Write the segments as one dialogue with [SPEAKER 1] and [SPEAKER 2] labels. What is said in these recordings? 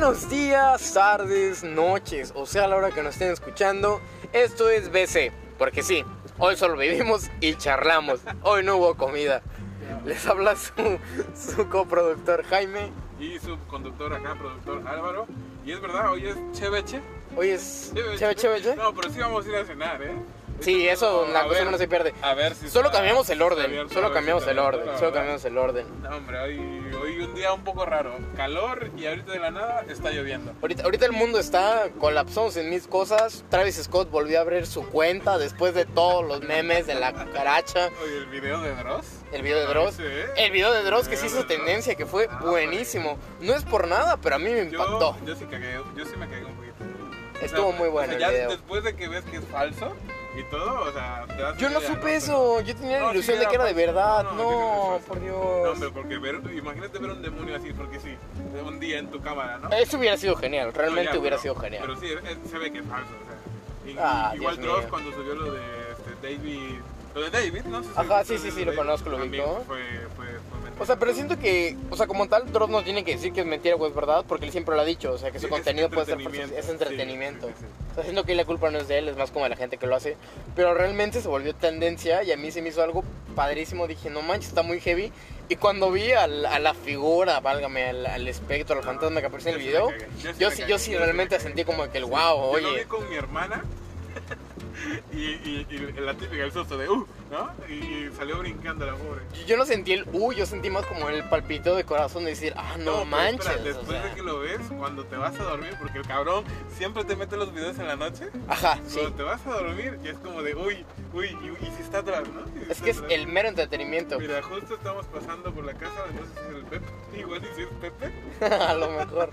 [SPEAKER 1] Buenos días, tardes, noches, o sea, a la hora que nos estén escuchando. Esto es BC, porque sí, hoy solo vivimos y charlamos. Hoy no hubo comida. Les habla su, su coproductor Jaime.
[SPEAKER 2] Y su conductor acá, productor Álvaro. Y es verdad, hoy es Cheveche.
[SPEAKER 1] Hoy es chévere, chévere.
[SPEAKER 2] No, pero sí vamos a ir a cenar, ¿eh?
[SPEAKER 1] Sí, eso, la
[SPEAKER 2] ver,
[SPEAKER 1] costumbre no se pierde.
[SPEAKER 2] A ver si.
[SPEAKER 1] Solo cambiamos el orden, solo cambiamos el orden, solo cambiamos el orden.
[SPEAKER 2] No, hombre, hoy, hoy un día un poco raro. Calor y ahorita de la nada está lloviendo.
[SPEAKER 1] Ahorita, ahorita el mundo está colapsamos en mis cosas. Travis Scott volvió a abrir su cuenta después de todos los memes de la cucaracha.
[SPEAKER 2] Oye, el video de Dross.
[SPEAKER 1] El video de Dross.
[SPEAKER 2] Sí, ¿eh?
[SPEAKER 1] El video de Dross que
[SPEAKER 2] El
[SPEAKER 1] se
[SPEAKER 2] video
[SPEAKER 1] hizo tendencia, que fue
[SPEAKER 2] Ah,
[SPEAKER 1] buenísimo. No es por nada, pero a mí me impactó.
[SPEAKER 2] Yo, yo sí cagué, yo sí me cagué un poquito.
[SPEAKER 1] Estuvo muy bueno
[SPEAKER 2] o sea,
[SPEAKER 1] el
[SPEAKER 2] ya
[SPEAKER 1] video.
[SPEAKER 2] después de que ves que es falso y todo, o sea, te das
[SPEAKER 1] Yo no
[SPEAKER 2] idea,
[SPEAKER 1] supe
[SPEAKER 2] Pero-
[SPEAKER 1] eso. Yo tenía la
[SPEAKER 2] No,
[SPEAKER 1] ilusión
[SPEAKER 2] sí
[SPEAKER 1] de que era de verdad.
[SPEAKER 2] No, no,
[SPEAKER 1] No, por
[SPEAKER 2] No,
[SPEAKER 1] Dios.
[SPEAKER 2] hombre, porque ver, imagínate ver un demonio así, porque sí, un día en tu cámara, ¿no?
[SPEAKER 1] Eso hubiera sido genial. Realmente
[SPEAKER 2] No, ya,
[SPEAKER 1] hubiera
[SPEAKER 2] pero-
[SPEAKER 1] sido genial.
[SPEAKER 2] Pero sí, se ve que es falso, o sea. Y-
[SPEAKER 1] Ah,
[SPEAKER 2] igual Dross cuando subió lo de este, David, lo de David, ¿no? si
[SPEAKER 1] Ajá, sí, sí, sí, lo
[SPEAKER 2] David,
[SPEAKER 1] conozco, lo
[SPEAKER 2] también
[SPEAKER 1] ubico.
[SPEAKER 2] Fue, fue.
[SPEAKER 1] O sea, pero siento que, o sea, como tal, Dross no tiene que decir que es mentira o es verdad, porque él siempre lo ha dicho, o sea, que su
[SPEAKER 2] Sí,
[SPEAKER 1] contenido puede ser es entretenimiento.
[SPEAKER 2] sí,
[SPEAKER 1] sea, siento que la culpa no es de él, es más como de la gente que lo hace, pero realmente se volvió tendencia y a mí se me hizo algo padrísimo, dije, no manches, está muy heavy, y cuando vi a la figura, válgame, al, al espectro, al fantasma que aparece en el video,
[SPEAKER 2] yo sí
[SPEAKER 1] yo sí, yo realmente sentí como que el wow,
[SPEAKER 2] Yo lo vi
[SPEAKER 1] oye,
[SPEAKER 2] con mi hermana y, y, y la típica, el susto de uh, ¿no? Y, y salió brincando la pobre.
[SPEAKER 1] yo- yo no sentí el uh, yo sentí más como el palpito de corazón de decir, ah, no, manches,
[SPEAKER 2] espera,
[SPEAKER 1] o
[SPEAKER 2] después
[SPEAKER 1] sea.
[SPEAKER 2] de que lo ves, cuando te vas a dormir, porque el cabrón siempre te mete los videos en la noche,
[SPEAKER 1] Ajá, sí.
[SPEAKER 2] cuando te vas a dormir, y es como de uy, uy, y, si está atrás, ¿no? Si
[SPEAKER 1] Es que es el mero entretenimiento.
[SPEAKER 2] Mira, justo estamos pasando por la casa, no sé si es el Pepe, igual y si es Pepe.
[SPEAKER 1] a lo mejor.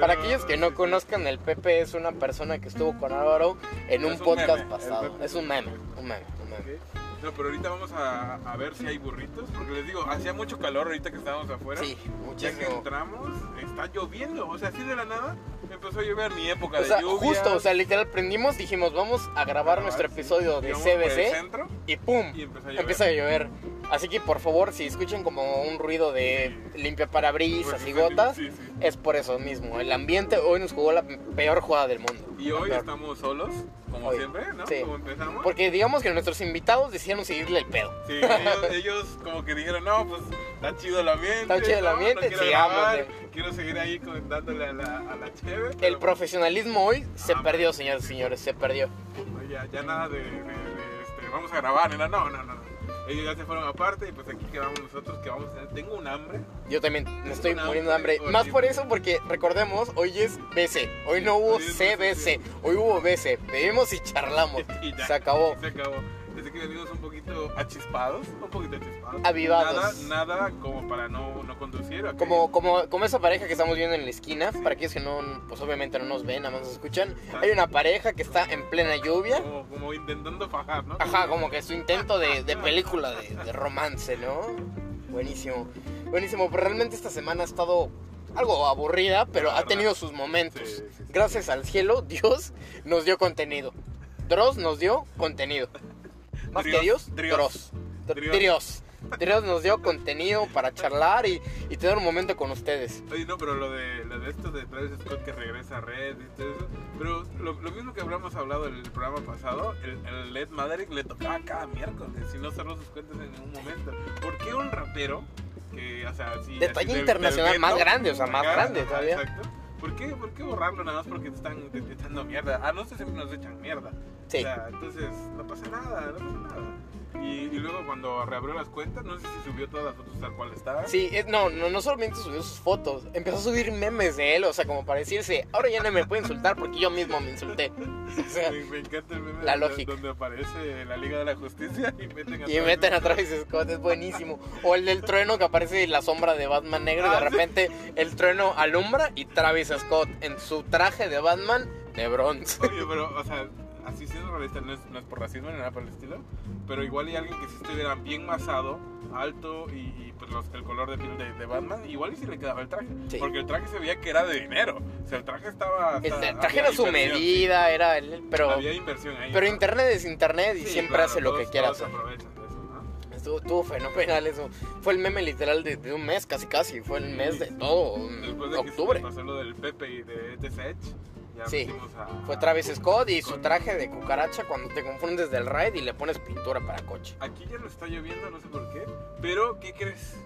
[SPEAKER 1] Para aquellos que no conozcan, el Pepe es una persona que estuvo con Álvaro en un podcast
[SPEAKER 2] meme,
[SPEAKER 1] pasado. Es un meme, un meme, un meme.
[SPEAKER 2] No, pero ahorita vamos a, a ver si hay burritos, porque les digo, hacía mucho calor ahorita que estábamos afuera.
[SPEAKER 1] Sí,
[SPEAKER 2] Ya que
[SPEAKER 1] muchísimo.
[SPEAKER 2] entramos, está lloviendo, o sea, así de la nada empezó a llover mi época
[SPEAKER 1] O
[SPEAKER 2] de lluvia.
[SPEAKER 1] justo, o sea, literal prendimos, dijimos, vamos a grabar nuestro episodio de CBC
[SPEAKER 2] centro
[SPEAKER 1] y ¡pum!
[SPEAKER 2] y empezó a llover.
[SPEAKER 1] Empieza a llover. Así que por favor, si escuchen como un ruido de limpia parabrisas
[SPEAKER 2] Pues,
[SPEAKER 1] y gotas,
[SPEAKER 2] Sí, sí.
[SPEAKER 1] es por eso mismo. El ambiente hoy nos jugó la peor jugada del mundo.
[SPEAKER 2] Y hoy estamos solos, como
[SPEAKER 1] Hoy.
[SPEAKER 2] siempre, ¿no?
[SPEAKER 1] Sí.
[SPEAKER 2] Como empezamos.
[SPEAKER 1] Porque digamos que nuestros invitados decidieron seguirle el pedo.
[SPEAKER 2] Sí, ellos, ellos como que dijeron, no, pues está chido el ambiente.
[SPEAKER 1] Está chido el
[SPEAKER 2] ¿no?
[SPEAKER 1] ambiente,
[SPEAKER 2] no quiero
[SPEAKER 1] sigámosle.
[SPEAKER 2] grabar, quiero seguir ahí dándole a la, a la cheve.
[SPEAKER 1] El
[SPEAKER 2] pero,
[SPEAKER 1] profesionalismo hoy se
[SPEAKER 2] Ah,
[SPEAKER 1] perdió, señores y señores, se perdió.
[SPEAKER 2] pues, ya, ya nada de, de- de, este, vamos a grabar, no, no, no. no. Ellos ya se fueron aparte y pues aquí quedamos nosotros que vamos a tener. Tengo un hambre.
[SPEAKER 1] Yo también me estoy
[SPEAKER 2] Una
[SPEAKER 1] muriendo de hambre.
[SPEAKER 2] hambre
[SPEAKER 1] Más por eso, porque recordemos, hoy es BC. Hoy no hubo
[SPEAKER 2] Hoy es
[SPEAKER 1] CBC.
[SPEAKER 2] BC.
[SPEAKER 1] Hoy hubo BC. Bebimos y charlamos.
[SPEAKER 2] Y ya,
[SPEAKER 1] Se acabó.
[SPEAKER 2] Se acabó. Desde que venimos un poquito achispados, un poquito achispados.
[SPEAKER 1] Avivados.
[SPEAKER 2] Nada, nada como para no, no conducir. ok.
[SPEAKER 1] Como, como, como esa pareja que estamos viendo en la esquina, para aquellos que no, pues obviamente no nos ven, nada más nos escuchan. Hay una pareja que está en plena lluvia.
[SPEAKER 2] Como, como intentando fajar, ¿no?
[SPEAKER 1] Ajá, como que su intento de, de película de, de romance, ¿no? Buenísimo. Buenísimo. Pero realmente esta semana ha estado algo aburrida, pero ha tenios sus momentos.
[SPEAKER 2] Sí, sí, sí.
[SPEAKER 1] Gracias al cielo, Dios nos dio contenido. Dross nos dio contenido. Más que Dios. Dross. Dr-
[SPEAKER 2] Drios.
[SPEAKER 1] Drios. Nos dio contenido para charlar y, y tener un momento con ustedes.
[SPEAKER 2] Oye, no, pero lo de, lo de esto de Travis Scott que regresa a Red y todo eso. Pero lo, lo mismo que hablamos hablado en el programa pasado, el, el Led Maverick le tocaba cada miércoles, si no cerró sus cuentas en ningún momento. ¿Por qué un rapero que, o sea, así.
[SPEAKER 1] De
[SPEAKER 2] así
[SPEAKER 1] talla
[SPEAKER 2] del-
[SPEAKER 1] internacional más grande, o sea, más grande todavía.
[SPEAKER 2] Exacto. ¿Por qué, ¿Por qué borrarlo nada más porque te están te- mierda? A nosotros siempre nos echan mierda.
[SPEAKER 1] Sí.
[SPEAKER 2] O sea, entonces no pasa nada, no pasa nada. Y, y luego cuando reabrió las cuentas, no sé si subió todas las fotos tal cual estaban.
[SPEAKER 1] Sí, es- no, no, no solamente subió sus fotos, empezó a subir memes de él, o sea, como para decirse, ahora ya no me puede insultar porque yo mismo me insulté. O sea,
[SPEAKER 2] Me, me encanta el meme
[SPEAKER 1] La
[SPEAKER 2] donde,
[SPEAKER 1] lógica.
[SPEAKER 2] donde aparece la Liga de la Justicia y meten a
[SPEAKER 1] y meten a Travis Scott, es buenísimo. O el del trueno que aparece la sombra de Batman negro y de
[SPEAKER 2] Ah, sí.
[SPEAKER 1] repente el trueno alumbra y Travis Scott en su traje de Batman de bronce.
[SPEAKER 2] Oye, pero, o sea, así siendo realista, no es, no es por racismo ni nada por el estilo, pero igual hay alguien que si estuviera bien masado, alto y, y, pues los- el color de piel de, de Batman, igual y si le quedaba el traje.
[SPEAKER 1] Sí.
[SPEAKER 2] Porque el traje se veía que era de dinero. O sea, el traje estaba...
[SPEAKER 1] El, el traje era su medida, era el,
[SPEAKER 2] sí.
[SPEAKER 1] pero,
[SPEAKER 2] Había inversión ahí.
[SPEAKER 1] pero
[SPEAKER 2] ¿no?
[SPEAKER 1] internet es internet y
[SPEAKER 2] Sí,
[SPEAKER 1] siempre
[SPEAKER 2] claro,
[SPEAKER 1] hace lo que
[SPEAKER 2] todos-
[SPEAKER 1] quiera
[SPEAKER 2] todos
[SPEAKER 1] hacer. Estuvo, estuvo fenomenal eso. Fue el meme literal de, de un mes, casi casi. Fue el mes de todo,
[SPEAKER 2] Después de
[SPEAKER 1] octubre.
[SPEAKER 2] que se pasó lo del Pepe y de TSH, ya
[SPEAKER 1] Sí,
[SPEAKER 2] a...
[SPEAKER 1] Fue Travis Scott y su traje de cucaracha cuando te confundes del raid y le pones pintura para coche.
[SPEAKER 2] Aquí ya no está lloviendo, no sé por qué. Pero, ¿qué crees?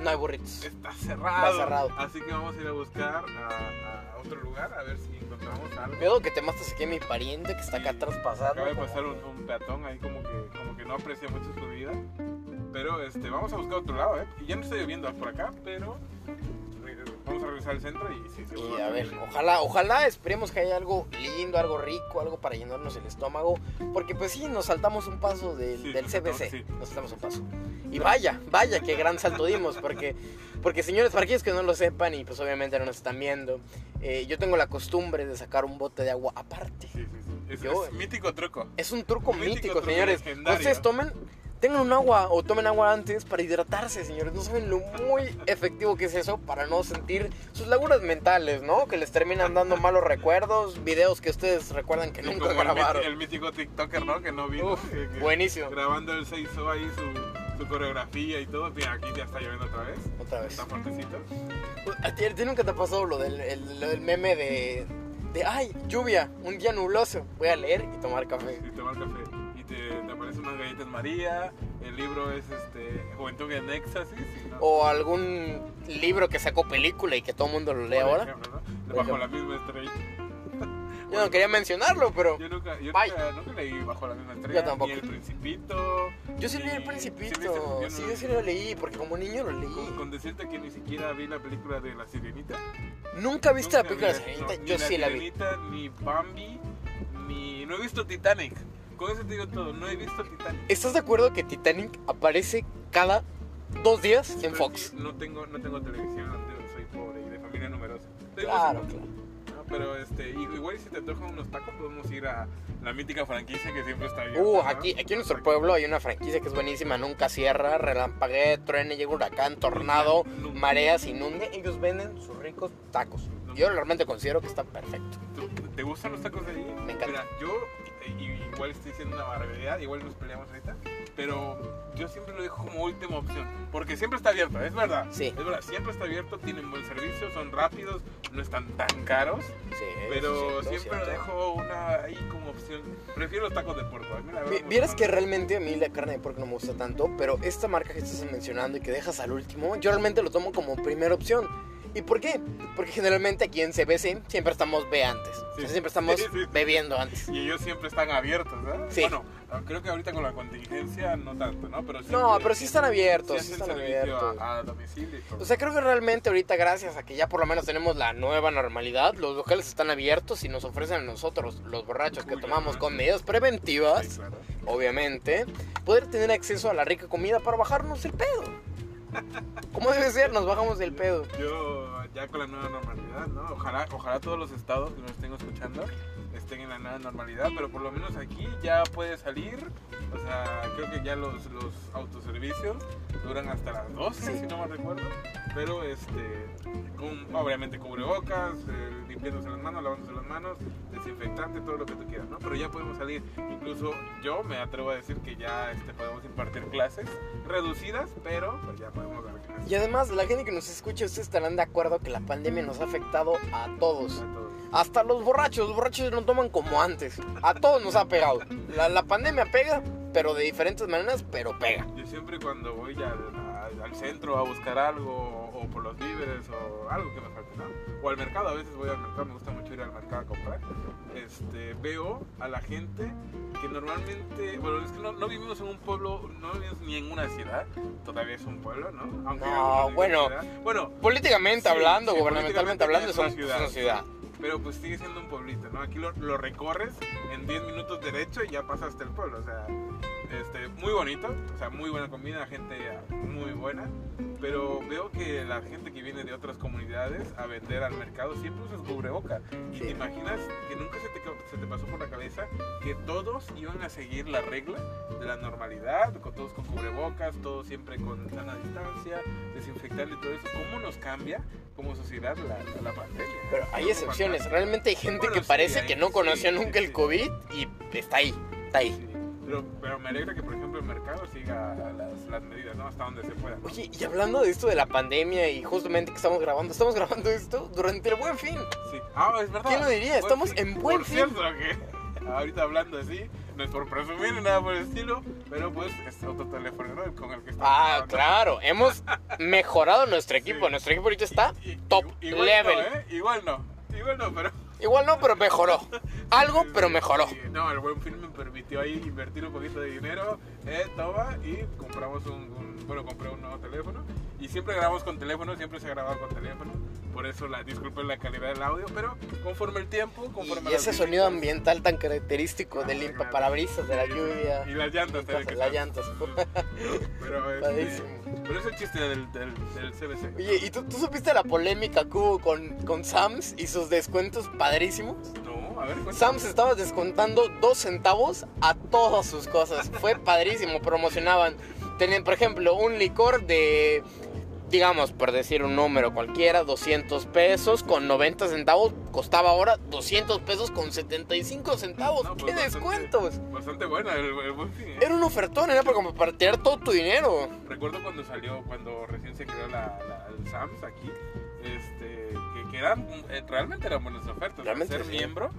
[SPEAKER 1] No hay burritos.
[SPEAKER 2] Está cerrado.
[SPEAKER 1] Está cerrado.
[SPEAKER 2] Así que vamos a ir a buscar a, a otro lugar a ver si encontramos algo.
[SPEAKER 1] Veo que te matas aquí a mi pariente que está acá atrás pasando.
[SPEAKER 2] Acaba de pasar un, peatón ahí como que, como que no aprecia mucho su vida. Pero este, vamos a buscar otro lado, ¿eh? Y ya no está lloviendo por acá, pero vamos a regresar al centro y sí, seguro.
[SPEAKER 1] Y a ver, ojalá, ojalá esperemos que haya algo lindo, algo rico, algo para llenarnos el estómago. Porque pues sí, nos saltamos un paso del,
[SPEAKER 2] Sí,
[SPEAKER 1] del CBC.
[SPEAKER 2] sí.
[SPEAKER 1] Nos saltamos un paso. Y vaya, vaya, qué gran salto dimos. Porque, porque señores, para aquellos que no lo sepan y pues obviamente no nos están viendo, eh, yo tengo la costumbre de sacar un bote de agua aparte.
[SPEAKER 2] Sí, sí, sí. Es,
[SPEAKER 1] Yo-
[SPEAKER 2] es mítico truco.
[SPEAKER 1] Es un truco
[SPEAKER 2] Mítico
[SPEAKER 1] mítico,
[SPEAKER 2] truco
[SPEAKER 1] señores. Ustedes tomen, tengan un agua o tomen agua antes para hidratarse, señores. No saben lo muy efectivo que es eso para no sentir sus lagunas mentales, ¿no? Que les terminan dando malos recuerdos, videos que ustedes recuerdan que nunca
[SPEAKER 2] como
[SPEAKER 1] grabaron.
[SPEAKER 2] El, mítico TikToker, ¿no? Que no vino.
[SPEAKER 1] Uf,
[SPEAKER 2] que- que
[SPEAKER 1] buenísimo.
[SPEAKER 2] Grabando el 6 ahí su, su coreografía y todo. Mira, aquí ya está lloviendo otra vez.
[SPEAKER 1] Otra vez.
[SPEAKER 2] Está fuertecito.
[SPEAKER 1] ¿A ti, a ti nunca te ha pasado lo del, el- lo del meme de, de, ay, lluvia, un día nubloso? Voy a leer y tomar café.
[SPEAKER 2] Y tomar café. Te, te aparecen unas galletas María. El libro es este Juventud en Éxtasis. no-
[SPEAKER 1] O algún libro que sacó película y que todo el mundo lo lee
[SPEAKER 2] por
[SPEAKER 1] ahora.
[SPEAKER 2] ejemplo, ¿no?
[SPEAKER 1] Por
[SPEAKER 2] Bajo la misma estrella.
[SPEAKER 1] Yo no quería mencionarlo, pero
[SPEAKER 2] Yo nunca, yo nunca, nunca leí Bajo la misma estrella.
[SPEAKER 1] Yo tampoco.
[SPEAKER 2] Ni El Principito.
[SPEAKER 1] yo sí leí El
[SPEAKER 2] ¿Sí
[SPEAKER 1] Principito. Sí, yo sí lo leí, porque como niño lo leí.
[SPEAKER 2] Con, con decirte que ni siquiera vi la película de La Sirenita.
[SPEAKER 1] ¿Nunca viste la
[SPEAKER 2] Nunca
[SPEAKER 1] película de
[SPEAKER 2] vi-
[SPEAKER 1] Sirenita?
[SPEAKER 2] no,
[SPEAKER 1] Yo
[SPEAKER 2] ni
[SPEAKER 1] sí la vi.
[SPEAKER 2] Sirenita, Ni Bambi, ni... No he visto Titanic. Con eso te digo todo, no he visto Titanic.
[SPEAKER 1] ¿Estás de acuerdo que Titanic aparece cada dos días en Fox?
[SPEAKER 2] No tengo, no tengo televisión, soy pobre y de familia numerosa.
[SPEAKER 1] Claro, claro.
[SPEAKER 2] ¿no? Pero este, igual si te antojan unos tacos podemos ir a la mítica franquicia que siempre está abierta.
[SPEAKER 1] Uh,
[SPEAKER 2] ¿no?
[SPEAKER 1] aquí, aquí en nuestro pueblo hay una franquicia que es buenísima, nunca cierra, relampaguee, truene, llega huracán, tornado, mareas, inunde, ellos venden sus ricos tacos. Yo realmente considero que está perfecto.
[SPEAKER 2] ¿Tú- ¿Te gustan los tacos de allí?
[SPEAKER 1] Me encanta.
[SPEAKER 2] Mira, yo y- igual estoy diciendo una barbaridad, igual nos peleamos ahorita, pero yo siempre lo dejo como última opción, porque siempre está abierto, es verdad.
[SPEAKER 1] Sí.
[SPEAKER 2] Es verdad, siempre está abierto, tienen buen servicio, son rápidos, no están tan caros,
[SPEAKER 1] Sí,
[SPEAKER 2] pero siempre lo
[SPEAKER 1] cierto.
[SPEAKER 2] dejo una ahí como opción. Prefiero los tacos de puerco.
[SPEAKER 1] Vieras que realmente a mí la carne de puerco no me gusta tanto, pero esta marca que estás mencionando y que dejas al último, yo realmente lo tomo como primera opción. ¿Y por qué? Porque generalmente aquí en CBC siempre estamos ve antes. O sea,
[SPEAKER 2] Sí.
[SPEAKER 1] siempre estamos
[SPEAKER 2] Sí, sí, sí.
[SPEAKER 1] bebiendo antes.
[SPEAKER 2] Y ellos siempre están abiertos, ¿verdad?
[SPEAKER 1] Sí.
[SPEAKER 2] Bueno, creo que ahorita con la contingencia no tanto, ¿no? Pero
[SPEAKER 1] No, pero sí están abiertos,
[SPEAKER 2] sí
[SPEAKER 1] están abiertos.
[SPEAKER 2] A, a domicilio y todo.
[SPEAKER 1] O sea, creo que realmente ahorita, gracias a que ya por lo menos tenemos la nueva normalidad, los locales están abiertos y nos ofrecen a nosotros, los borrachos que tomamos con medidas preventivas,
[SPEAKER 2] claro.
[SPEAKER 1] obviamente, poder tener acceso a la rica comida para bajarnos el pedo. Como debe ser, nos bajamos el pedo.
[SPEAKER 2] Yo ya con la nueva normalidad, ¿no? Ojalá, ojalá todos los estados que nos estén escuchando estén en la nueva normalidad, pero por lo menos aquí ya puede salir. O sea, creo que ya los, los autoservicios duran hasta las 12,
[SPEAKER 1] Sí.
[SPEAKER 2] si no me recuerdo. Pero este, con, obviamente cubrebocas, eh, limpiándose las manos, lavándose las manos, desinfectante, todo lo que tú quieras, ¿no? Pero ya podemos salir. Incluso yo me atrevo a decir que ya este, podemos impartir clases reducidas, pero pues ya podemos dar clases.
[SPEAKER 1] Y además, la gente que nos escucha, ustedes estarán de acuerdo que la pandemia nos ha afectado a todos.
[SPEAKER 2] A todos.
[SPEAKER 1] Hasta los borrachos, los borrachos no toman como antes. A todos nos ha pegado. La, la pandemia pega, pero de diferentes maneras, pero pega.
[SPEAKER 2] Yo siempre cuando voy al, al- centro a buscar algo o, por los víveres o algo que me falte, ¿no? O al mercado, a veces voy al mercado, me gusta mucho ir al mercado a comprar. Este, veo a la gente que normalmente, bueno, es que no, no vivimos en un pueblo, no vivimos ni en una ciudad, todavía es un pueblo, ¿no? Aunque
[SPEAKER 1] No, bueno.
[SPEAKER 2] ciudad. bueno,
[SPEAKER 1] Políticamente
[SPEAKER 2] Sí,
[SPEAKER 1] hablando,
[SPEAKER 2] sí,
[SPEAKER 1] gubernamentalmente
[SPEAKER 2] políticamente
[SPEAKER 1] hablando,
[SPEAKER 2] es una ciudad.
[SPEAKER 1] es una ciudad.
[SPEAKER 2] Pero pues sigue siendo un pueblito, ¿no? Aquí lo, lo recorres en 10 minutos derecho y ya pasaste el pueblo, o sea, este, muy bonito, o sea, muy buena comida, gente muy buena, pero veo que la gente que viene de otras comunidades a vender al mercado siempre usa cubreboca. Y
[SPEAKER 1] Sí.
[SPEAKER 2] te imaginas que nunca se te, se te pasó por la cabeza que todos iban a seguir la regla de la normalidad, con todos con cubrebocas, todos siempre con sana distancia, desinfectando y todo eso. ¿Cómo nos cambia como sociedad la, la pandemia?
[SPEAKER 1] Pero hay excepciones. Realmente hay gente
[SPEAKER 2] Bueno,
[SPEAKER 1] que
[SPEAKER 2] sí,
[SPEAKER 1] parece
[SPEAKER 2] hay-
[SPEAKER 1] que no conoció
[SPEAKER 2] sí,
[SPEAKER 1] nunca el. COVID y está ahí, está ahí.
[SPEAKER 2] Alegra que, por ejemplo, el mercado siga las, las medidas, ¿no? Hasta donde se pueda. ¿no?
[SPEAKER 1] Oye, y hablando de esto de la pandemia y justamente que estamos grabando, estamos grabando esto durante el buen fin.
[SPEAKER 2] Sí. Ah, es verdad.
[SPEAKER 1] ¿Quién lo diría?
[SPEAKER 2] Buen
[SPEAKER 1] Estamos
[SPEAKER 2] fin.
[SPEAKER 1] en buen
[SPEAKER 2] Por
[SPEAKER 1] fin.
[SPEAKER 2] cierto, que ahorita hablando así, no es por presumir ni nada por el estilo, pero pues es otro teléfono, ¿no? Con el que estamos
[SPEAKER 1] Ah,
[SPEAKER 2] grabando.
[SPEAKER 1] claro, hemos mejorado nuestro equipo.
[SPEAKER 2] Sí.
[SPEAKER 1] Nuestro equipo ahorita está top
[SPEAKER 2] igual
[SPEAKER 1] level.
[SPEAKER 2] No, ¿eh? Igual no, igual no, pero...
[SPEAKER 1] Igual no, pero mejoró. Algo, pero mejoró.
[SPEAKER 2] No, el buen film me permitió ahí invertir un poquito de dinero, eh, toma, y compramos un, un- bueno, compré un nuevo teléfono. Y siempre grabamos con teléfono, siempre se ha grabado con teléfono. Por eso la disculpen la calidad del audio, pero conforme el tiempo, conforme
[SPEAKER 1] Y ese sonido ambiental tan característico del
[SPEAKER 2] Ah,
[SPEAKER 1] limpa
[SPEAKER 2] claro.
[SPEAKER 1] parabrisas, de la lluvia.
[SPEAKER 2] Y las llantas, que
[SPEAKER 1] Las llantas.
[SPEAKER 2] Pero, este, pero es el chiste del, del, del CBC.
[SPEAKER 1] Oye, ¿y tú, tú supiste la polémica que hubo con, con Sams y sus descuentos padrísimos?
[SPEAKER 2] No, a ver, cuéntame.
[SPEAKER 1] Sams estaba descontando dos centavos a todas sus cosas. Fue padrísimo. Promocionaban. Tenían, por ejemplo, un licor de, digamos, por decir un número cualquiera, 200 pesos con 90 centavos. Costaba ahora 200 pesos con 75 centavos.
[SPEAKER 2] No,
[SPEAKER 1] ¡Qué
[SPEAKER 2] pues, bastante-
[SPEAKER 1] descuentos!
[SPEAKER 2] Bastante buena el, el buen fin. ¿eh?
[SPEAKER 1] Era un ofertón, era para, como para tirar todo tu dinero.
[SPEAKER 2] Recuerdo cuando salió, cuando recién se creó la, la- el SAMS aquí, este, que, que eran, eh, realmente eran buenas ofertas.
[SPEAKER 1] Realmente
[SPEAKER 2] Ser
[SPEAKER 1] sí.
[SPEAKER 2] miembro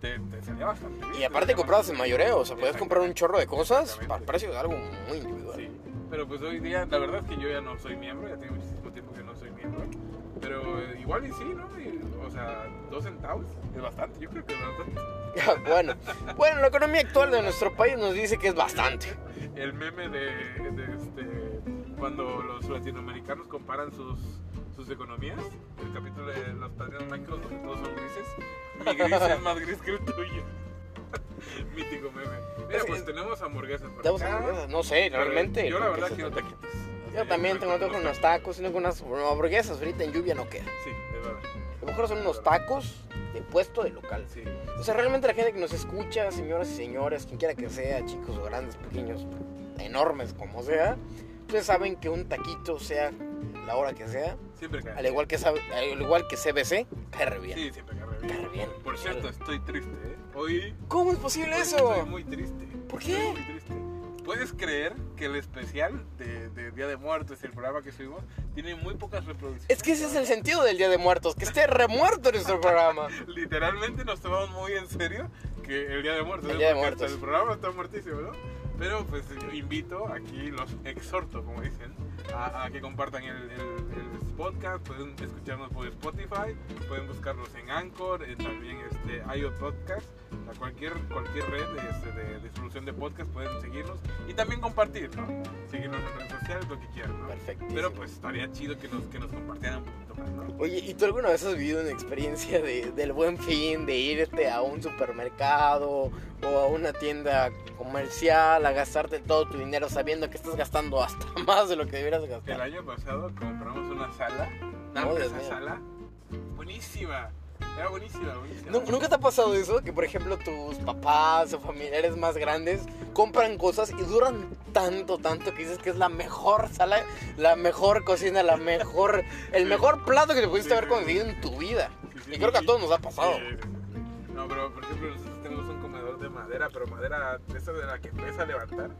[SPEAKER 2] te, te salía bastante bien.
[SPEAKER 1] Y
[SPEAKER 2] te
[SPEAKER 1] aparte comprabas en mayoreo, o sea, podías comprar un chorro de cosas para precio de algo muy individual.
[SPEAKER 2] Sí, pero pues hoy día, la verdad es que yo ya no soy miembro, ya tengo muchísimo tiempo que no soy miembro. Pero eh, igual y sí, ¿no? Y, o sea, dos centavos es bastante, yo creo que es bastante.
[SPEAKER 1] bueno, bueno, la economía actual de nuestro país nos dice que es bastante.
[SPEAKER 2] El meme de, de este, cuando los latinoamericanos comparan sus, sus economías, el capítulo de los padrinos mágicos donde todos son grises, mi gris es más gris que el tuyo. Mítico meme. Mira,
[SPEAKER 1] Es-
[SPEAKER 2] pues
[SPEAKER 1] es-
[SPEAKER 2] tenemos hamburguesas por
[SPEAKER 1] Tenemos
[SPEAKER 2] acá.
[SPEAKER 1] hamburguesas, No sé, realmente.
[SPEAKER 2] Yo la
[SPEAKER 1] ¿con
[SPEAKER 2] verdad
[SPEAKER 1] se
[SPEAKER 2] quiero taquitos.
[SPEAKER 1] Yo también tengo de unos tacos, tengo unas hamburguesas ahorita en lluvia no queda.
[SPEAKER 2] Sí, de verdad.
[SPEAKER 1] A lo mejor son unos tacos de puesto de local.
[SPEAKER 2] Sí.
[SPEAKER 1] O sea, realmente la gente que nos escucha, señoras y señores, quien quiera que sea, chicos o grandes, pequeños, enormes, como sea, ustedes saben que un taquito, sea la hora que sea,
[SPEAKER 2] Siempre cae.
[SPEAKER 1] al igual que, sabe- al igual que CBC, cae re bien.
[SPEAKER 2] Sí, siempre re bien. Por cierto, estoy triste, ¿eh? Hoy
[SPEAKER 1] ¿Cómo es posible
[SPEAKER 2] hoy
[SPEAKER 1] eso?
[SPEAKER 2] estoy muy triste.
[SPEAKER 1] ¿Por
[SPEAKER 2] Estoy
[SPEAKER 1] qué?
[SPEAKER 2] muy triste. ¿Puedes creer que el especial de, de Día de Muertos, el programa que subimos, tiene muy pocas reproducciones?
[SPEAKER 1] Es que ese es el sentido del Día de Muertos, que esté remuerto nuestro programa.
[SPEAKER 2] Literalmente nos tomamos muy en serio que el Día de Muertos.
[SPEAKER 1] El. Día de Muertos.
[SPEAKER 2] hasta El programa está muertísimo, ¿no? Pero pues yo invito, aquí los exhorto, como dicen, a, a que compartan el, el- el podcast, pueden escucharnos por Spotify, pueden buscarnos en Anchor, en también este, IO Podcast, a cualquier, cualquier red este, de distribución de podcast pueden seguirnos y también compartir, ¿no? Seguirnos en redes sociales, lo que quieran, ¿no?
[SPEAKER 1] Perfecto.
[SPEAKER 2] Pero pues estaría chido que nos, que nos compartieran un poquito más, ¿no?
[SPEAKER 1] Oye, ¿y tú alguna vez has vivido una experiencia de, del buen fin, de irte a un supermercado o a una tienda comercial a gastarte todo tu dinero sabiendo que estás gastando hasta más de lo que debieras
[SPEAKER 2] El
[SPEAKER 1] gastar?
[SPEAKER 2] año pasado compramos una sala,
[SPEAKER 1] Dios
[SPEAKER 2] esa sala, buenísima, era buenísima, buenísima.
[SPEAKER 1] ¿Nu- ¿Nunca te ha pasado eso? Que por ejemplo tus papás o familiares más grandes compran cosas y duran tanto, tanto que dices que es la mejor sala, la mejor cocina, la mejor, el mejor plato que te pudiste
[SPEAKER 2] Sí,
[SPEAKER 1] haber conseguido en tu vida.
[SPEAKER 2] Sí, sí,
[SPEAKER 1] Y creo que a todos nos ha pasado.
[SPEAKER 2] No, pero por ejemplo de madera, pero madera de esa de la que pesa levantar.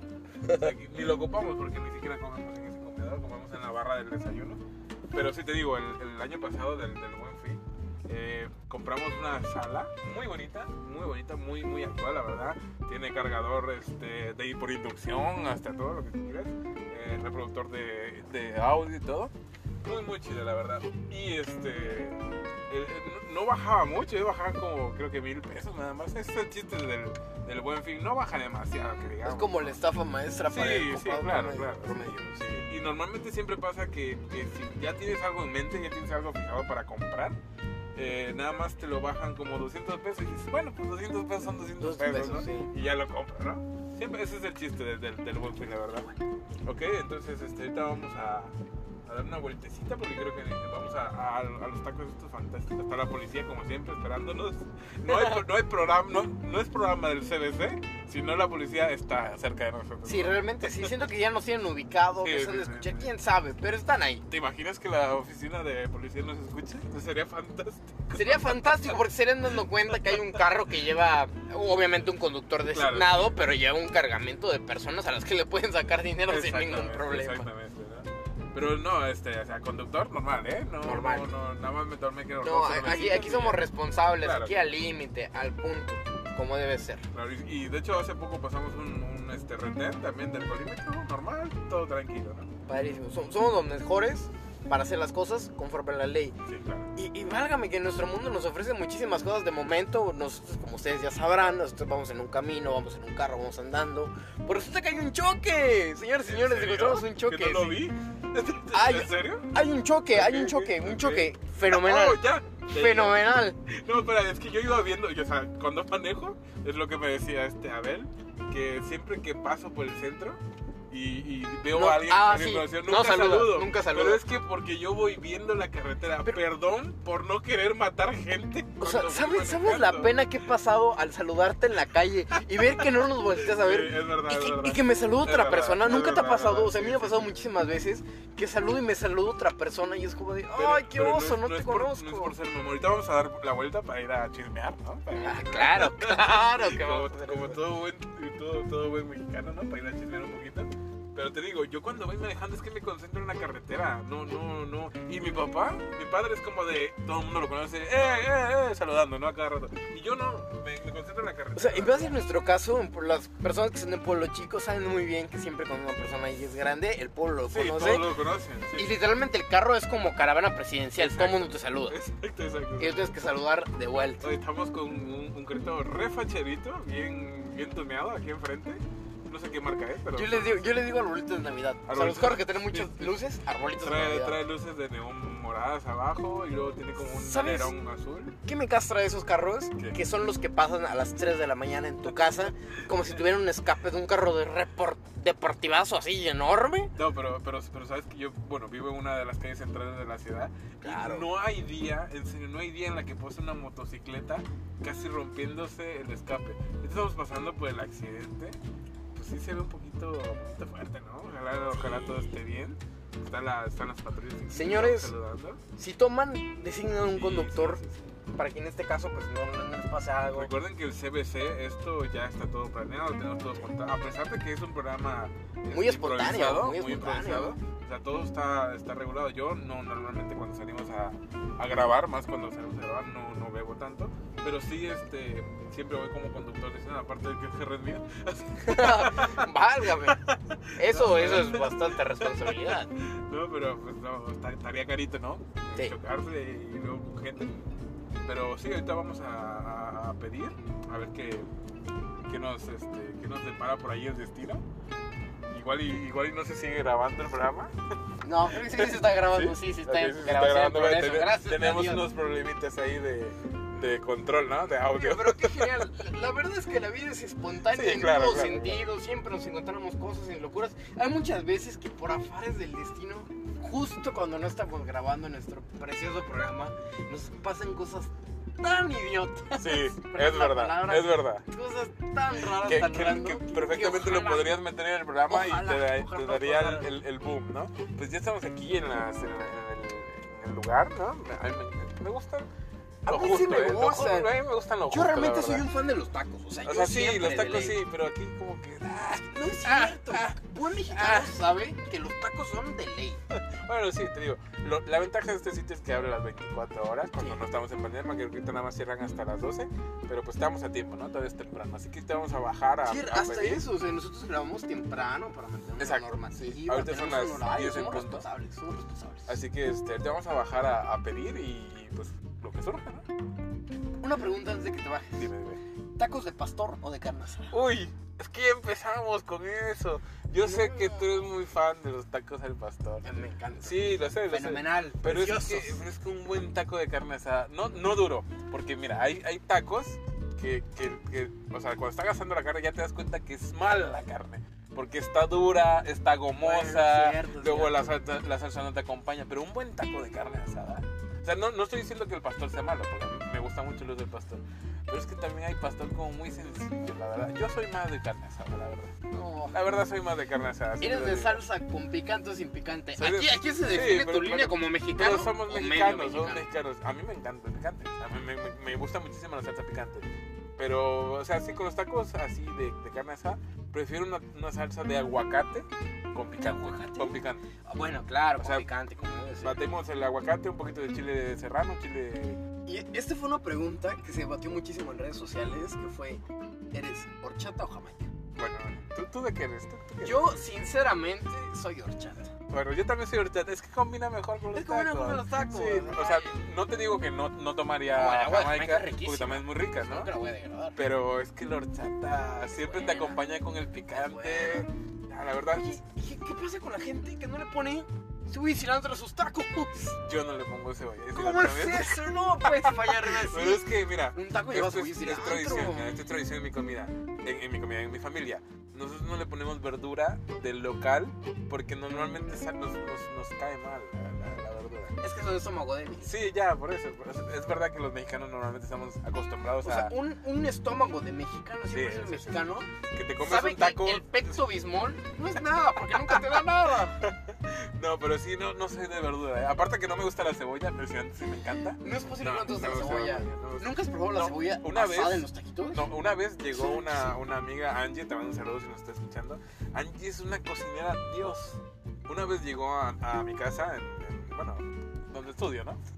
[SPEAKER 2] Ni lo ocupamos porque ni siquiera comemos en ese comedor, comemos en la barra del desayuno. Pero sí te digo, el, el año pasado del, del Buen Fin, eh, compramos una sala muy bonita, muy bonita, muy, muy actual, la verdad. Tiene cargador este, de por inducción, hasta todo lo que tú quieras. eh, reproductor de, de audio y todo. Muy, muy chida, la verdad. Y este. eh, no, bajaba mucho, eh, bajaba como creo que mil pesos nada más. Ese es el chiste del, del buen fin. No baja demasiado, que digamos.
[SPEAKER 1] Es como la estafa maestra para el
[SPEAKER 2] Sí, sí,
[SPEAKER 1] ocupado
[SPEAKER 2] claro,
[SPEAKER 1] promedio-
[SPEAKER 2] claro.
[SPEAKER 1] promedio.
[SPEAKER 2] Sí, y normalmente siempre pasa que, que si ya tienes algo en mente, ya tienes algo fijado para comprar, eh, nada más te lo bajan como 200 pesos y dices, bueno, pues 200 pesos son 200
[SPEAKER 1] Dos
[SPEAKER 2] pesos,
[SPEAKER 1] pesos,
[SPEAKER 2] ¿no?
[SPEAKER 1] sí.
[SPEAKER 2] Y ya lo compras, ¿no? Siempre ese es el chiste del, del, del buen fin, la verdad. Ok, entonces este, ahorita vamos a, a dar una vueltecita porque creo que vamos a, a- a los tacos estos fantásticos. Está la policía como siempre esperándonos. No hay, no hay programa, no, no es programa del CBC, sino la policía está cerca de nosotros.
[SPEAKER 1] Sí, realmente sí. Siento que ya nos tienen ubicados,
[SPEAKER 2] Sí,
[SPEAKER 1] que se han de escuchar. Quién sabe, pero están ahí.
[SPEAKER 2] ¿Te imaginas que la oficina de policía nos escuche? Eso sería fantástico.
[SPEAKER 1] Sería fantástico porque se estarían dando cuenta que hay un carro que lleva, obviamente, un conductor
[SPEAKER 2] Claro.
[SPEAKER 1] designado, pero lleva un cargamento de personas a las que le pueden sacar dinero sin ningún problema.
[SPEAKER 2] Exactamente. Pero no, este, o sea, conductor normal, ¿eh? No,
[SPEAKER 1] Normal.
[SPEAKER 2] No, no, nada más me tomé que
[SPEAKER 1] No, aquí, aquí somos responsables,
[SPEAKER 2] Claro.
[SPEAKER 1] aquí al límite, al punto, como debe ser.
[SPEAKER 2] Claro, y, y de hecho hace poco pasamos un, un este, retén también del polímetro, normal, todo tranquilo, ¿no?
[SPEAKER 1] Padrísimo. Som- Somos los mejores para hacer las cosas conforme a la ley.
[SPEAKER 2] Sí, claro.
[SPEAKER 1] Y, y válgame que nuestro mundo nos ofrece muchísimas cosas de momento. Nosotros, como ustedes ya sabrán, nosotros vamos en un camino, vamos en un carro, vamos andando. Por resulta que hay un choque. Señores,
[SPEAKER 2] ¿En
[SPEAKER 1] señores,
[SPEAKER 2] serio?
[SPEAKER 1] encontramos un choque.
[SPEAKER 2] ¿Que no lo vi?
[SPEAKER 1] Ay,
[SPEAKER 2] ¿En serio?
[SPEAKER 1] Hay un choque, hay un choque,
[SPEAKER 2] ok,
[SPEAKER 1] un choque fenomenal.
[SPEAKER 2] Oh, ya.
[SPEAKER 1] Fenomenal.
[SPEAKER 2] No, espera, es que yo iba viendo, o sea, cuando manejo, es lo que me decía este Abel, que siempre que paso por el centro y, y veo
[SPEAKER 1] No,
[SPEAKER 2] a alguien,
[SPEAKER 1] ah, sí,
[SPEAKER 2] conocido,
[SPEAKER 1] no
[SPEAKER 2] nunca
[SPEAKER 1] saludas,
[SPEAKER 2] saludo.
[SPEAKER 1] nunca saludas.
[SPEAKER 2] Pero es que porque yo voy viendo la carretera,
[SPEAKER 1] Pero-
[SPEAKER 2] perdón por no querer matar gente.
[SPEAKER 1] O sea, ¿sabes, ¿sabes la pena que he pasado al saludarte en la calle y ver que no nos volteas a ver?
[SPEAKER 2] Sí, es verdad,
[SPEAKER 1] Y
[SPEAKER 2] es
[SPEAKER 1] que,
[SPEAKER 2] verdad.
[SPEAKER 1] y que me saluda otra
[SPEAKER 2] verdad,
[SPEAKER 1] persona, nunca te ha pasado, o sea, a mí me ha pasado muchísimas veces que saludo y me saluda otra persona y es como de,
[SPEAKER 2] Pero-
[SPEAKER 1] ay, qué oso, no,
[SPEAKER 2] es-
[SPEAKER 1] te
[SPEAKER 2] por-
[SPEAKER 1] conozco.
[SPEAKER 2] no es por ser mamón. Ahorita vamos a dar la vuelta para ir a chismear, ¿no? Para-
[SPEAKER 1] Ah, claro, claro que
[SPEAKER 2] como,
[SPEAKER 1] vamos a
[SPEAKER 2] como todo buen todo, todo buen mexicano, ¿no? Para ir a chismear un poquito. Pero te digo, yo cuando voy manejando es que me concentro en la carretera. No, no, no. Y mi papá, mi padre es como de. Todo el mundo lo conoce, ¡eh, eh, eh! Saludando, ¿no? A cada rato. Y yo no, me, me concentro en la carretera.
[SPEAKER 1] O sea, y más en nuestro caso, por las personas que son de pueblo chico saben muy bien que siempre cuando una persona ahí es grande, el pueblo lo
[SPEAKER 2] Sí,
[SPEAKER 1] conoce.
[SPEAKER 2] todos lo conocen. Sí.
[SPEAKER 1] Y literalmente el carro es como caravana presidencial, todo el
[SPEAKER 2] Exacto.
[SPEAKER 1] mundo te saluda.
[SPEAKER 2] Exacto, exacto.
[SPEAKER 1] Y tú tienes que saludar de vuelta.
[SPEAKER 2] Hoy estamos con un, un carrito re facherito, bien, bien tuneado aquí enfrente. No sé qué marca es, pero.
[SPEAKER 1] Yo les digo, yo les digo arbolitos de Navidad. O sea, los
[SPEAKER 2] Arbolitos.
[SPEAKER 1] carros que tienen muchas luces, arbolitos de
[SPEAKER 2] Trae,
[SPEAKER 1] Navidad.
[SPEAKER 2] trae luces de neón moradas abajo y luego tiene como un
[SPEAKER 1] ¿Sabes?
[SPEAKER 2] alerón azul.
[SPEAKER 1] ¿Qué me castra de esos carros?
[SPEAKER 2] ¿Qué?
[SPEAKER 1] Que son los que pasan a las 3 de la mañana en tu casa, como si tuvieran un escape de un carro de report- deportivazo así enorme.
[SPEAKER 2] No, pero, pero, pero sabes que yo, bueno, vivo en una de las calles centrales de la ciudad.
[SPEAKER 1] Claro.
[SPEAKER 2] Y no hay día, en serio, no hay día en la que pase una motocicleta casi rompiéndose el escape. Estamos pasando por el accidente. Sí se ve un poquito, un poquito fuerte, ¿no? Ojalá, ojalá todo esté bien. Están, la- están las patrullas.
[SPEAKER 1] Señores,
[SPEAKER 2] saludando.
[SPEAKER 1] Si toman, designan un conductor para que en este caso pues no, no les pase algo.
[SPEAKER 2] Recuerden que el CBC, esto ya está todo planeado, tenemos todo contado. A pesar de que es un programa este,
[SPEAKER 1] Muy espontáneo, muy espontáneo.
[SPEAKER 2] improvisado, o sea, todo está, está regulado. Yo no normalmente cuando salimos a, a grabar, más cuando salimos a grabar, no, no bebo tanto. Pero sí, este, siempre voy como conductor de escena, aparte de que red mío.
[SPEAKER 1] Válgame. Eso, eso es bastante responsabilidad.
[SPEAKER 2] No, pero pues no, esta- estaría carito, ¿no?
[SPEAKER 1] Sí.
[SPEAKER 2] Chocarse y luego con gente. Pero sí, ahorita vamos a, pedir, a ver qué, qué, nos, este, qué nos depara por ahí el destino. Igual y, igual y no se sigue grabando el programa.
[SPEAKER 1] No, creo que sí, sí se está grabando, sí, sí, está
[SPEAKER 2] sí se está
[SPEAKER 1] grabación en
[SPEAKER 2] grabando,
[SPEAKER 1] progreso.
[SPEAKER 2] ten-
[SPEAKER 1] Gracias a
[SPEAKER 2] Tenemos unos problemitas ahí de, de control, ¿no? De
[SPEAKER 1] Oye,
[SPEAKER 2] audio.
[SPEAKER 1] pero qué genial. La- verdad es que la vida es espontánea
[SPEAKER 2] Sí,
[SPEAKER 1] en
[SPEAKER 2] claro,
[SPEAKER 1] todo
[SPEAKER 2] claro,
[SPEAKER 1] sentido. Siempre nos encontramos cosas en locuras. Hay muchas veces que por afares del destino, justo cuando no estamos grabando nuestro precioso programa, nos pasan cosas tan idiotas.
[SPEAKER 2] Sí, es verdad,
[SPEAKER 1] palabra.
[SPEAKER 2] es verdad.
[SPEAKER 1] Cosas tan raras,
[SPEAKER 2] Que,
[SPEAKER 1] tan
[SPEAKER 2] que-
[SPEAKER 1] random,
[SPEAKER 2] que
[SPEAKER 1] que
[SPEAKER 2] perfectamente lo
[SPEAKER 1] ojalá-
[SPEAKER 2] podrías meter en el programa y
[SPEAKER 1] Ojalá,
[SPEAKER 2] te, da-
[SPEAKER 1] ojalá,
[SPEAKER 2] te daría el, el- el boom, ¿no? Pues ya estamos aquí en, las- en, el, en el lugar, ¿no? A mí me, me gustan
[SPEAKER 1] A mí sí me
[SPEAKER 2] ¿eh?
[SPEAKER 1] Gustan.
[SPEAKER 2] a mí me gustan lo
[SPEAKER 1] Yo realmente
[SPEAKER 2] la
[SPEAKER 1] soy un fan de los tacos. O sea,
[SPEAKER 2] O sea, sí, los tacos sí, pero aquí como que... ah,
[SPEAKER 1] No es
[SPEAKER 2] Ah,
[SPEAKER 1] cierto.
[SPEAKER 2] ah.
[SPEAKER 1] Buen mexicano sabe que los tacos son de ley.
[SPEAKER 2] Bueno, sí, te digo, la ventaja de este sitio es que abre las 24 horas cuando no estamos en pandemia, que ahorita nada más cierran hasta las 12, pero pues estamos a tiempo, ¿no? Todavía es temprano, así que te vamos a bajar a,
[SPEAKER 1] Sí, hasta eso, o sea, nosotros grabamos temprano para mantener
[SPEAKER 2] Exacto,
[SPEAKER 1] normativa.
[SPEAKER 2] sí. Ahorita son las
[SPEAKER 1] un horario,
[SPEAKER 2] 10 en punto.
[SPEAKER 1] somos responsables.
[SPEAKER 2] Así que este, te vamos a bajar a pedir y pues lo que surja, ¿no?
[SPEAKER 1] Una pregunta antes de que te bajes.
[SPEAKER 2] Dime, dime.
[SPEAKER 1] ¿Tacos de pastor o de carne asada?
[SPEAKER 2] Uy, es que ya empezamos con eso. Yo sé que tú eres muy fan de los tacos al pastor.
[SPEAKER 1] Me encanta.
[SPEAKER 2] Sí, lo sé, lo sé.
[SPEAKER 1] Fenomenal,
[SPEAKER 2] Pero es,
[SPEAKER 1] preciosos.
[SPEAKER 2] que, pero es que un buen taco de carne asada, no, no duro, porque mira, hay, hay tacos que, que, que, o sea, cuando están asando la carne ya te das cuenta que es mala la carne. Porque está dura, está gomosa,
[SPEAKER 1] Bueno, cierto,
[SPEAKER 2] luego
[SPEAKER 1] cierto.
[SPEAKER 2] la salsa, la salsa no te acompaña. Pero un buen taco de carne asada. O sea, no, no estoy diciendo que el pastor sea malo, porque a mí me gustan mucho los del pastor. Pero es que también hay pastor como muy sencillo, la verdad. Yo soy más de carne asada, la verdad.
[SPEAKER 1] No.
[SPEAKER 2] La verdad soy más de carne asada. sí
[SPEAKER 1] ¿Eres de salsa con picante o sin picante?
[SPEAKER 2] Soy de-
[SPEAKER 1] Aquí, aquí se
[SPEAKER 2] sí,
[SPEAKER 1] define
[SPEAKER 2] pero-
[SPEAKER 1] tu línea
[SPEAKER 2] pero-
[SPEAKER 1] como mexicano.
[SPEAKER 2] Pero somos mexicanos, somos
[SPEAKER 1] mexicano.
[SPEAKER 2] mexicanos. A mí me encanta el picante. A mí me, me- me gusta muchísimo la salsa picante. Pero, o sea, sí, con los tacos así de, de carne asada, prefiero una, una salsa de aguacate con picante.
[SPEAKER 1] ¿Aguacate?
[SPEAKER 2] Con picante.
[SPEAKER 1] Ah, Bueno, claro,
[SPEAKER 2] O
[SPEAKER 1] con
[SPEAKER 2] sea,
[SPEAKER 1] picante, como debe ser.
[SPEAKER 2] Batemos el aguacate, un poquito de chile serrano, chile...
[SPEAKER 1] Y esta fue una pregunta que se debatió muchísimo en redes sociales, que fue, ¿eres horchata o jamaica?
[SPEAKER 2] Bueno, ¿tú, tú de qué eres? ¿Tú, tú qué
[SPEAKER 1] Yo, sinceramente, soy horchata.
[SPEAKER 2] Bueno, yo también soy horchata. Es que combina mejor con los
[SPEAKER 1] Es combina
[SPEAKER 2] tacos.
[SPEAKER 1] con los tacos.
[SPEAKER 2] Sí, o sea, no te digo que no, no tomaría
[SPEAKER 1] No, el agua de Jamaica es
[SPEAKER 2] porque también es muy rica, ¿no?
[SPEAKER 1] No te la voy a degradar.
[SPEAKER 2] Pero es que la horchata siempre te acompaña con el picante. Ah, la verdad,
[SPEAKER 1] Oye, ¿y qué, qué pasa con la gente que no le pone y cilantro a sus tacos?
[SPEAKER 2] yo no le pongo cebolla. ¿sí
[SPEAKER 1] ¿Cómo es eso? No puedes fallar así.
[SPEAKER 2] Pero es que, mira,
[SPEAKER 1] Un taco lleva
[SPEAKER 2] es, es tradición, esto es tradición en mi comida. En, en mi comida, en mi familia. Nosotros no le ponemos verdura del local porque normalmente nos, nos, nos cae mal
[SPEAKER 1] Es que es estómago débil.
[SPEAKER 2] Sí, ya, por eso. Es verdad que los mexicanos normalmente estamos acostumbrados
[SPEAKER 1] O sea,
[SPEAKER 2] a
[SPEAKER 1] un, un estómago de mexicano,
[SPEAKER 2] Sí,
[SPEAKER 1] 100%
[SPEAKER 2] sí, sí.
[SPEAKER 1] mexicano,
[SPEAKER 2] que te comes
[SPEAKER 1] sabe
[SPEAKER 2] un taco.
[SPEAKER 1] que el pecto bismol no es nada, porque nunca te da nada.
[SPEAKER 2] No, pero sí, no, no soy de verdura. ¿eh? Aparte que no me gusta la cebolla, pero sí, sí me encanta.
[SPEAKER 1] No es posible
[SPEAKER 2] No,
[SPEAKER 1] no la cebolla.
[SPEAKER 2] la cebolla, no.
[SPEAKER 1] ¿Nunca has probado la cebolla
[SPEAKER 2] una vez-
[SPEAKER 1] en los taquitos?
[SPEAKER 2] No, una vez llegó
[SPEAKER 1] Sí,
[SPEAKER 2] una,
[SPEAKER 1] sí.
[SPEAKER 2] una amiga, Angie, te mando un saludo si nos está escuchando. Angie es una cocinera, Dios. Una vez llegó a, a mi casa, en- bueno, donde estudio, ¿no?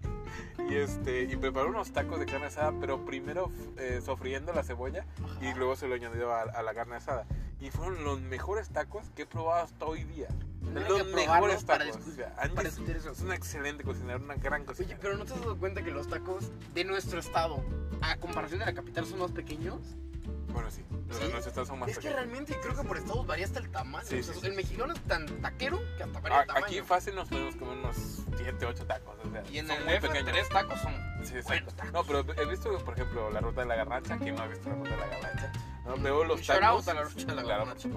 [SPEAKER 2] Y, este, y preparó unos tacos de carne asada, pero primero eh, sofriendo la cebolla y
[SPEAKER 1] Ajá.
[SPEAKER 2] luego se lo añadió a, a la carne asada. Y fueron los mejores tacos que he probado hasta hoy día. Los
[SPEAKER 1] que
[SPEAKER 2] mejores
[SPEAKER 1] para
[SPEAKER 2] tacos. O sea,
[SPEAKER 1] para
[SPEAKER 2] es, una excelente cocinera, una gran
[SPEAKER 1] Oye,
[SPEAKER 2] cocinera.
[SPEAKER 1] pero ¿no te has dado cuenta que los tacos de nuestro estado, a comparación de la capital, son más pequeños?
[SPEAKER 2] Bueno, sí, los
[SPEAKER 1] ¿Sí?
[SPEAKER 2] de nuestros estados son más
[SPEAKER 1] es que
[SPEAKER 2] pequeños.
[SPEAKER 1] realmente creo que por estados varía hasta el tamaño.
[SPEAKER 2] Sí,
[SPEAKER 1] O sea,
[SPEAKER 2] sí,
[SPEAKER 1] el mexicano es tan taquero que hasta varía el tamaño.
[SPEAKER 2] Aquí fácil nos podemos comer unos 7, 8 tacos. O sea,
[SPEAKER 1] y en
[SPEAKER 2] son
[SPEAKER 1] el DF,
[SPEAKER 2] pequeños.
[SPEAKER 1] tres tacos son
[SPEAKER 2] Sí,
[SPEAKER 1] buenos tacos.
[SPEAKER 2] No, pero he visto, por ejemplo, la ruta de la garnacha. ¿Quién no ha visto la ruta de la garnacha? ¿No? Veo los tacos.
[SPEAKER 1] a la ruta de la garnacha.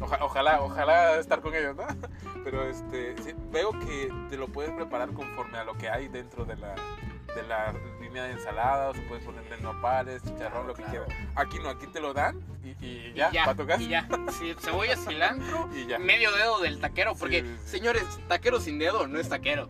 [SPEAKER 2] Oja- ojalá, ojalá estar con ellos, ¿no? Pero este, sí, veo que te lo puedes preparar conforme a lo que hay dentro de la, de la línea de ensaladas. O puedes ponerle nopales, chicharrón,
[SPEAKER 1] Claro,
[SPEAKER 2] lo que
[SPEAKER 1] claro.
[SPEAKER 2] quieras. Aquí no, aquí te lo dan y, y ya,
[SPEAKER 1] y ya,
[SPEAKER 2] para tu casa.
[SPEAKER 1] y ya. Sí, cebolla, cilantro,
[SPEAKER 2] Y ya.
[SPEAKER 1] medio dedo del taquero. Porque,
[SPEAKER 2] Sí, sí.
[SPEAKER 1] señores, taquero sin dedo no es taquero.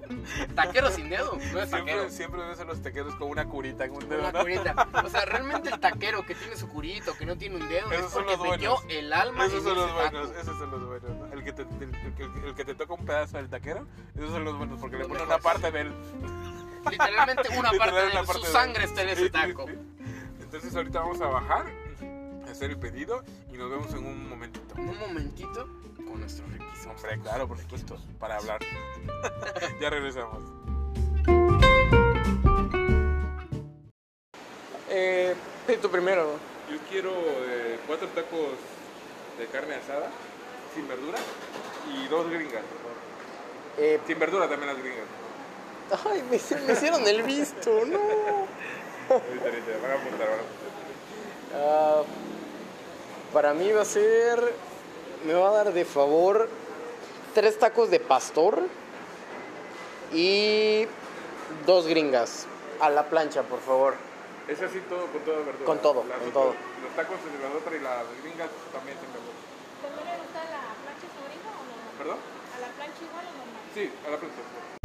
[SPEAKER 1] Taquero sin dedo no es taquero.
[SPEAKER 2] Siempre, siempre ves a los taqueros con una curita en un dedo,
[SPEAKER 1] Una
[SPEAKER 2] ¿no?
[SPEAKER 1] curita. O sea, realmente el taquero que tiene su curito, que no tiene un dedo,
[SPEAKER 2] Esos
[SPEAKER 1] es
[SPEAKER 2] son
[SPEAKER 1] porque
[SPEAKER 2] los
[SPEAKER 1] metió
[SPEAKER 2] buenos.
[SPEAKER 1] el alma
[SPEAKER 2] Esos
[SPEAKER 1] en
[SPEAKER 2] son los
[SPEAKER 1] ese
[SPEAKER 2] buenos,
[SPEAKER 1] taco.
[SPEAKER 2] esos son los buenos. ¿no? El que, te, el, el- el que te toca un pedazo del taquero, esos son los buenos porque le
[SPEAKER 1] Los
[SPEAKER 2] ponen una
[SPEAKER 1] mejores.
[SPEAKER 2] parte del.
[SPEAKER 1] Literalmente una parte de
[SPEAKER 2] una
[SPEAKER 1] su
[SPEAKER 2] parte
[SPEAKER 1] sangre está en ese taco.
[SPEAKER 2] Entonces, ahorita vamos a bajar, a hacer el pedido y nos vemos en un momentito.
[SPEAKER 1] Un momentito con nuestro riquísimo.
[SPEAKER 2] Hombre, claro, por supuesto, para hablar. ya regresamos.
[SPEAKER 1] Eh, tú primero.
[SPEAKER 2] Yo quiero eh, cuatro tacos de carne asada, sin verdura, y dos gringas, por favor.
[SPEAKER 1] Eh,
[SPEAKER 2] Sin verdura también las gringas.
[SPEAKER 1] Ay, me, hicieron- me hicieron el visto, no.
[SPEAKER 2] Ahorita, ahorita, van a apuntar, van a apuntar.
[SPEAKER 1] Para mí va a ser. Me va a dar de favor tres tacos de pastor y dos gringas. A la plancha, por favor.
[SPEAKER 2] Es así todo, con toda verdura.
[SPEAKER 1] Con todo,
[SPEAKER 2] Las
[SPEAKER 1] con todo.
[SPEAKER 2] Los tacos de la otra y las gringas también sin verdura.
[SPEAKER 3] ¿También le gusta la plancha favorita o normal?
[SPEAKER 2] ¿Perdón?
[SPEAKER 3] ¿A la plancha igual o normal?
[SPEAKER 2] Sí, a la plancha.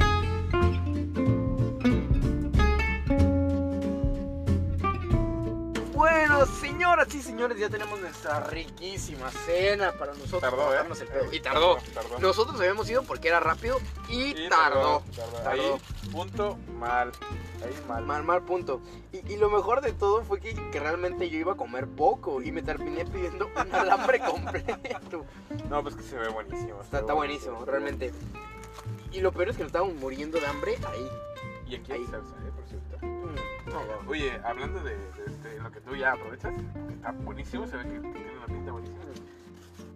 [SPEAKER 1] Señoras y señores, ya tenemos nuestra riquísima cena para nosotros.
[SPEAKER 2] Tardó, ¿eh?
[SPEAKER 1] darnos el pedo. Y tardó.
[SPEAKER 2] Tardó.
[SPEAKER 1] Nosotros habíamos ido porque era rápido y,
[SPEAKER 2] Y
[SPEAKER 1] tardó.
[SPEAKER 2] tardó.
[SPEAKER 1] Tardó.
[SPEAKER 2] Ahí, punto, mal. Ahí, mal.
[SPEAKER 1] Mal, mal punto. Y, y lo mejor de todo fue que, que realmente yo iba a comer poco y me terminé pidiendo un alambre completo.
[SPEAKER 2] No, pues que se ve buenísimo.
[SPEAKER 1] Está, está buenísimo, realmente. Y lo peor es que nos estábamos muriendo de hambre ahí.
[SPEAKER 2] Y aquí
[SPEAKER 1] Ahí.
[SPEAKER 2] salsa, ¿eh? Por cierto. Oye, hablando de, este, lo que tú ya aprovechas, está buenísimo, se ve que tiene una pinta buenísima.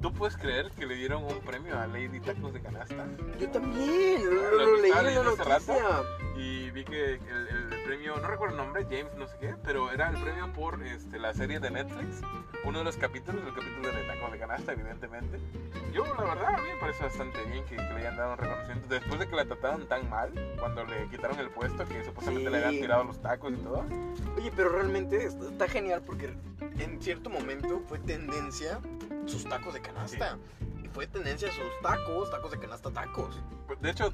[SPEAKER 2] ¿Tú puedes creer que le dieron un premio a Lady Tacos de Canasta?
[SPEAKER 1] Yo también, lo,
[SPEAKER 2] Lo
[SPEAKER 1] lo leí en la noticia.
[SPEAKER 2] Y vi que el, el premio, no recuerdo el nombre, James no sé qué, pero era el premio por este, la serie de Netflix. Uno de los capítulos, el capítulo de Taco de Canasta, evidentemente. Yo, la verdad, a mí me parece bastante bien que, que le hayan dado un reconocimiento. Después de que la trataron tan mal, cuando le quitaron el puesto, que supuestamente le habían
[SPEAKER 1] Sí.
[SPEAKER 2] tirado los tacos y todo.
[SPEAKER 1] Oye, pero realmente está, está genial porque en cierto momento fue tendencia sus tacos de canasta. Y fue tendencia sus tacos, tacos de canasta, tacos.
[SPEAKER 2] De hecho,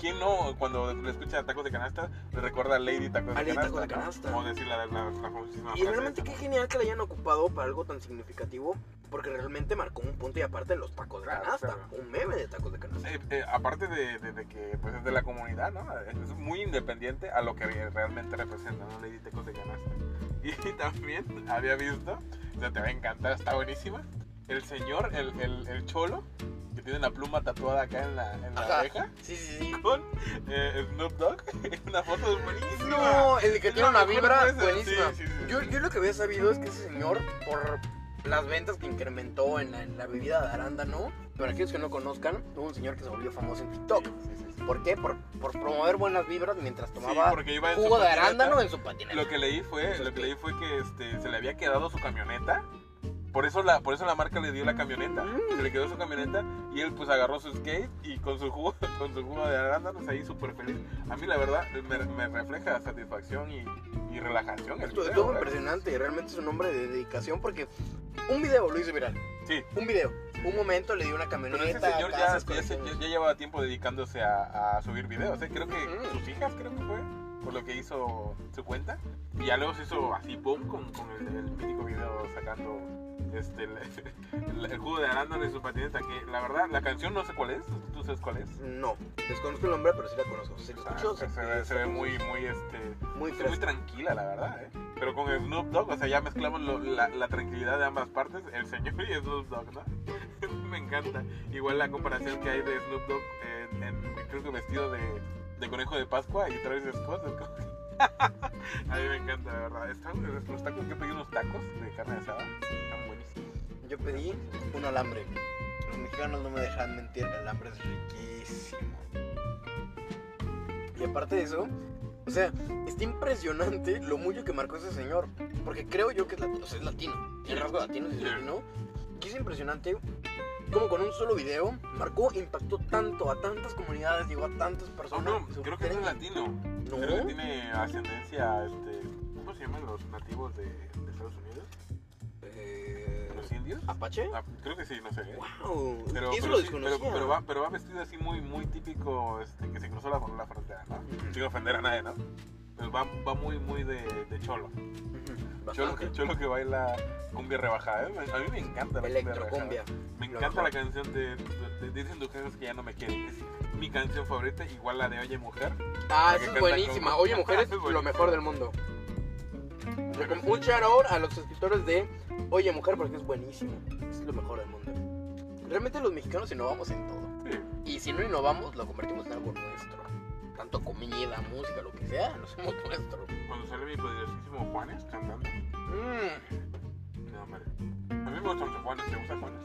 [SPEAKER 2] ¿quién no, cuando le escucha tacos de canasta, le recuerda a Lady Tacos
[SPEAKER 1] A
[SPEAKER 2] de
[SPEAKER 1] Lady
[SPEAKER 2] Canasta?
[SPEAKER 1] Tacos de. Canasta.
[SPEAKER 2] Como decir la, la, la famosísima
[SPEAKER 1] Y realmente
[SPEAKER 2] esa,
[SPEAKER 1] qué
[SPEAKER 2] ¿no?
[SPEAKER 1] genial que la hayan ocupado para algo tan significativo, porque realmente marcó un punto y aparte en los tacos de
[SPEAKER 2] Claro,
[SPEAKER 1] canasta,
[SPEAKER 2] claro.
[SPEAKER 1] un meme de tacos de canasta.
[SPEAKER 2] Eh, eh, aparte de, de- de que pues, es de la comunidad, ¿no? Es muy independiente a lo que realmente representa, ¿no? Lady Tacos de Canasta. Y también había visto, o sea, te va a encantar, está buenísima, el señor, el, el, el cholo, que tiene la pluma tatuada acá en la, en la
[SPEAKER 1] Ajá.
[SPEAKER 2] oreja,
[SPEAKER 1] Sí, sí, sí.
[SPEAKER 2] con eh, Snoop Dogg, una foto buenísima.
[SPEAKER 1] No, el que
[SPEAKER 2] Es
[SPEAKER 1] tiene
[SPEAKER 2] la
[SPEAKER 1] una
[SPEAKER 2] mejor
[SPEAKER 1] vibra buenísima.
[SPEAKER 2] sí, sí, sí,
[SPEAKER 1] Yo,
[SPEAKER 2] sí.
[SPEAKER 1] yo lo que había sabido es que ese señor, por las ventas que incrementó en la, en la bebida de arándano, para aquellos que no conozcan, hubo un señor que se volvió famoso en TikTok.
[SPEAKER 2] Sí, sí, sí.
[SPEAKER 1] ¿Por qué? Por, por promover buenas vibras mientras
[SPEAKER 2] Sí,
[SPEAKER 1] tomaba
[SPEAKER 2] porque iba en su
[SPEAKER 1] jugo de
[SPEAKER 2] patineta.
[SPEAKER 1] arándano en su patineta.
[SPEAKER 2] Lo que leí fue, lo que- leí fue que este, se le había quedado su camioneta. Por eso la, por eso la marca le dio la camioneta.
[SPEAKER 1] Mm.
[SPEAKER 2] Se le quedó su camioneta y él pues agarró su skate y con su jugo, con su jugo de arándanos ahí súper feliz. A mí la verdad me, me refleja satisfacción y, y relajación. El video,
[SPEAKER 1] estuvo
[SPEAKER 2] ¿eh?
[SPEAKER 1] impresionante, realmente es un hombre de dedicación porque un video lo hizo viral.
[SPEAKER 2] Sí.
[SPEAKER 1] Un video. Un momento le dio una
[SPEAKER 2] Pero ese
[SPEAKER 1] camioneta.
[SPEAKER 2] señor ya, ya, se- ya llevaba tiempo dedicándose a, a subir videos. ¿eh? Creo que
[SPEAKER 1] Mm.
[SPEAKER 2] sus hijas, creo que fue, por lo que hizo su cuenta. Y ya luego se hizo así, boom, con, con el, el mítico video sacando este, el, el- el jugo de arándano en su patineta. Que la verdad, la canción no sé cuál es. ¿Tú sabes cuál es?
[SPEAKER 1] No, desconozco el nombre, pero sí la conozco. Si lo
[SPEAKER 2] Ah, se, se ve,
[SPEAKER 1] es
[SPEAKER 2] se ve muy, muy, este,
[SPEAKER 1] muy
[SPEAKER 2] muy tranquila, la verdad, ¿eh? Pero con Snoop Dogg, o sea, ya mezclamos lo- la, la tranquilidad de ambas partes, el señor y Snoop Dogg, ¿no? Me encanta. Igual la comparación que hay de Snoop Dogg en, en- creo que vestido de, de conejo de Pascua y Travis Scott. es como A mí me encanta, de verdad. Están, los tacos, yo pedí unos tacos de carne asada, están buenísimos.
[SPEAKER 1] Yo pedí un alambre. Los mexicanos no me dejan mentir, el alambre es riquísimo. Y aparte de eso, o sea, está impresionante lo mucho que marcó ese señor. Porque creo yo que es latino, o sea, es latino. El rasgo latino es latino. Y es impresionante como con un solo video marcó, impactó tanto a tantas comunidades, llegó a tantas
[SPEAKER 2] Oh,
[SPEAKER 1] personas.
[SPEAKER 2] no,
[SPEAKER 1] Su
[SPEAKER 2] creo que no es latino.
[SPEAKER 1] No.
[SPEAKER 2] Creo que tiene ascendencia, este, ¿cómo se llaman los nativos de, de Estados Unidos?
[SPEAKER 1] Eh,
[SPEAKER 2] ¿Los indios?
[SPEAKER 1] ¿Apache?
[SPEAKER 2] Ah, creo que sí, no sé. ¿eh?
[SPEAKER 1] Wow,
[SPEAKER 2] Pero,
[SPEAKER 1] eso
[SPEAKER 2] pero
[SPEAKER 1] lo
[SPEAKER 2] sí, pero, pero va, pero va vestido así muy, muy típico, este, que se cruzó la, la frontera, ¿no? Sin ofender a nadie, ¿no? Pero va, va muy, muy de, de cholo. Cholo que, cholo que baila cumbia rebajada. ¿eh? A mí me encanta la cumbia
[SPEAKER 1] Electrocumbia.
[SPEAKER 2] rebajada. Me encanta la canción de, de, de Dicen que ya no me quieren. Es mi canción favorita, igual la de Oye Mujer.
[SPEAKER 1] Ah, esa es buenísima.
[SPEAKER 2] como-
[SPEAKER 1] Oye, mujeres,
[SPEAKER 2] Es
[SPEAKER 1] lo mejor del mundo. Un shout out a los suscriptores de Oye, mujer, porque es buenísimo. Es lo mejor del mundo. Realmente los mexicanos innovamos en todo.
[SPEAKER 2] Sí.
[SPEAKER 1] Y si no innovamos, lo convertimos en algo nuestro. Tanto comida, música, lo que sea, lo hacemos nuestro.
[SPEAKER 2] Cuando sale mi poderosísimo Juanes cantando.
[SPEAKER 1] Mm.
[SPEAKER 2] No, hombre. A mí me gustan los Juanes, ¿te gusta Juanes?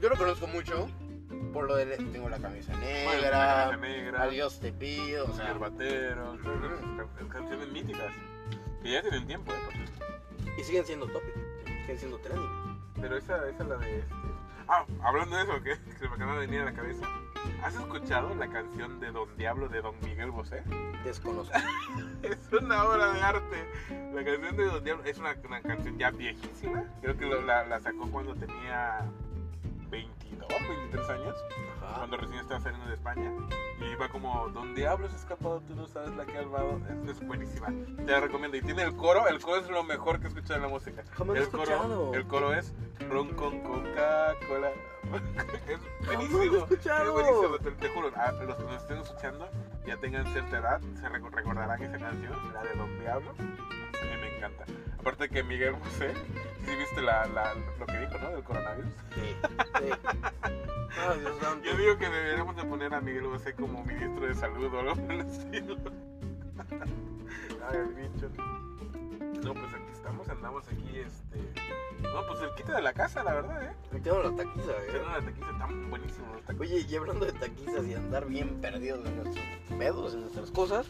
[SPEAKER 1] Yo lo conozco mucho por lo de tengo la camisa
[SPEAKER 2] Bueno,
[SPEAKER 1] negra,
[SPEAKER 2] la camisa negra.
[SPEAKER 1] adiós te pido, o sea,
[SPEAKER 2] canciones míticas. Que ya tienen tiempo, ¿eh?
[SPEAKER 1] y siguen siendo topic, siguen siendo trending.
[SPEAKER 2] Pero esa, esa es la de este. Ah, hablando de eso, que se me acaba de venir a la cabeza. ¿Has escuchado la canción de Don Diablo de Don Miguel Bosé?
[SPEAKER 1] Desconozco.
[SPEAKER 2] Es una obra de arte. La canción de Don Diablo es una, una canción ya viejísima. Creo que lo- la, la sacó cuando tenía 22, 23 años.
[SPEAKER 1] Ajá.
[SPEAKER 2] Cuando recién estaba saliendo de España. Y iba como, Don Diablo se ha escapado, tú no sabes la que ha salvado. Es, es buenísima. Te la recomiendo. Y tiene el coro. El coro es lo mejor que he escuchado en la música.
[SPEAKER 1] Jamás lo he
[SPEAKER 2] el coro,
[SPEAKER 1] escuchado.
[SPEAKER 2] el coro es ron con Coca-Cola. es buenísimo.
[SPEAKER 1] escuchado.
[SPEAKER 2] Es buenísimo, te, te juro. A los que nos estén escuchando, ya tengan cierta edad, se rec- recordarán esa canción, la de Don Diablo. A mí me encanta. Aparte que Miguel José, si viste la, la- lo que dijo, ¿no? Del coronavirus.
[SPEAKER 1] Sí, sí. Dios.
[SPEAKER 2] Yo digo que deberíamos de poner a Miguel José como ministro de salud o algo por el estilo. Ay, el bicho. No, pues aquí andamos aquí, este... No, pues el quita de la casa, la verdad, ¿eh?
[SPEAKER 1] Me quedo la taquiza, ¿eh?
[SPEAKER 2] una taquiza tan buenísimo los taquis.
[SPEAKER 1] Oye, y hablando de taquizas y andar bien perdidos en nuestros pedos, en nuestras cosas,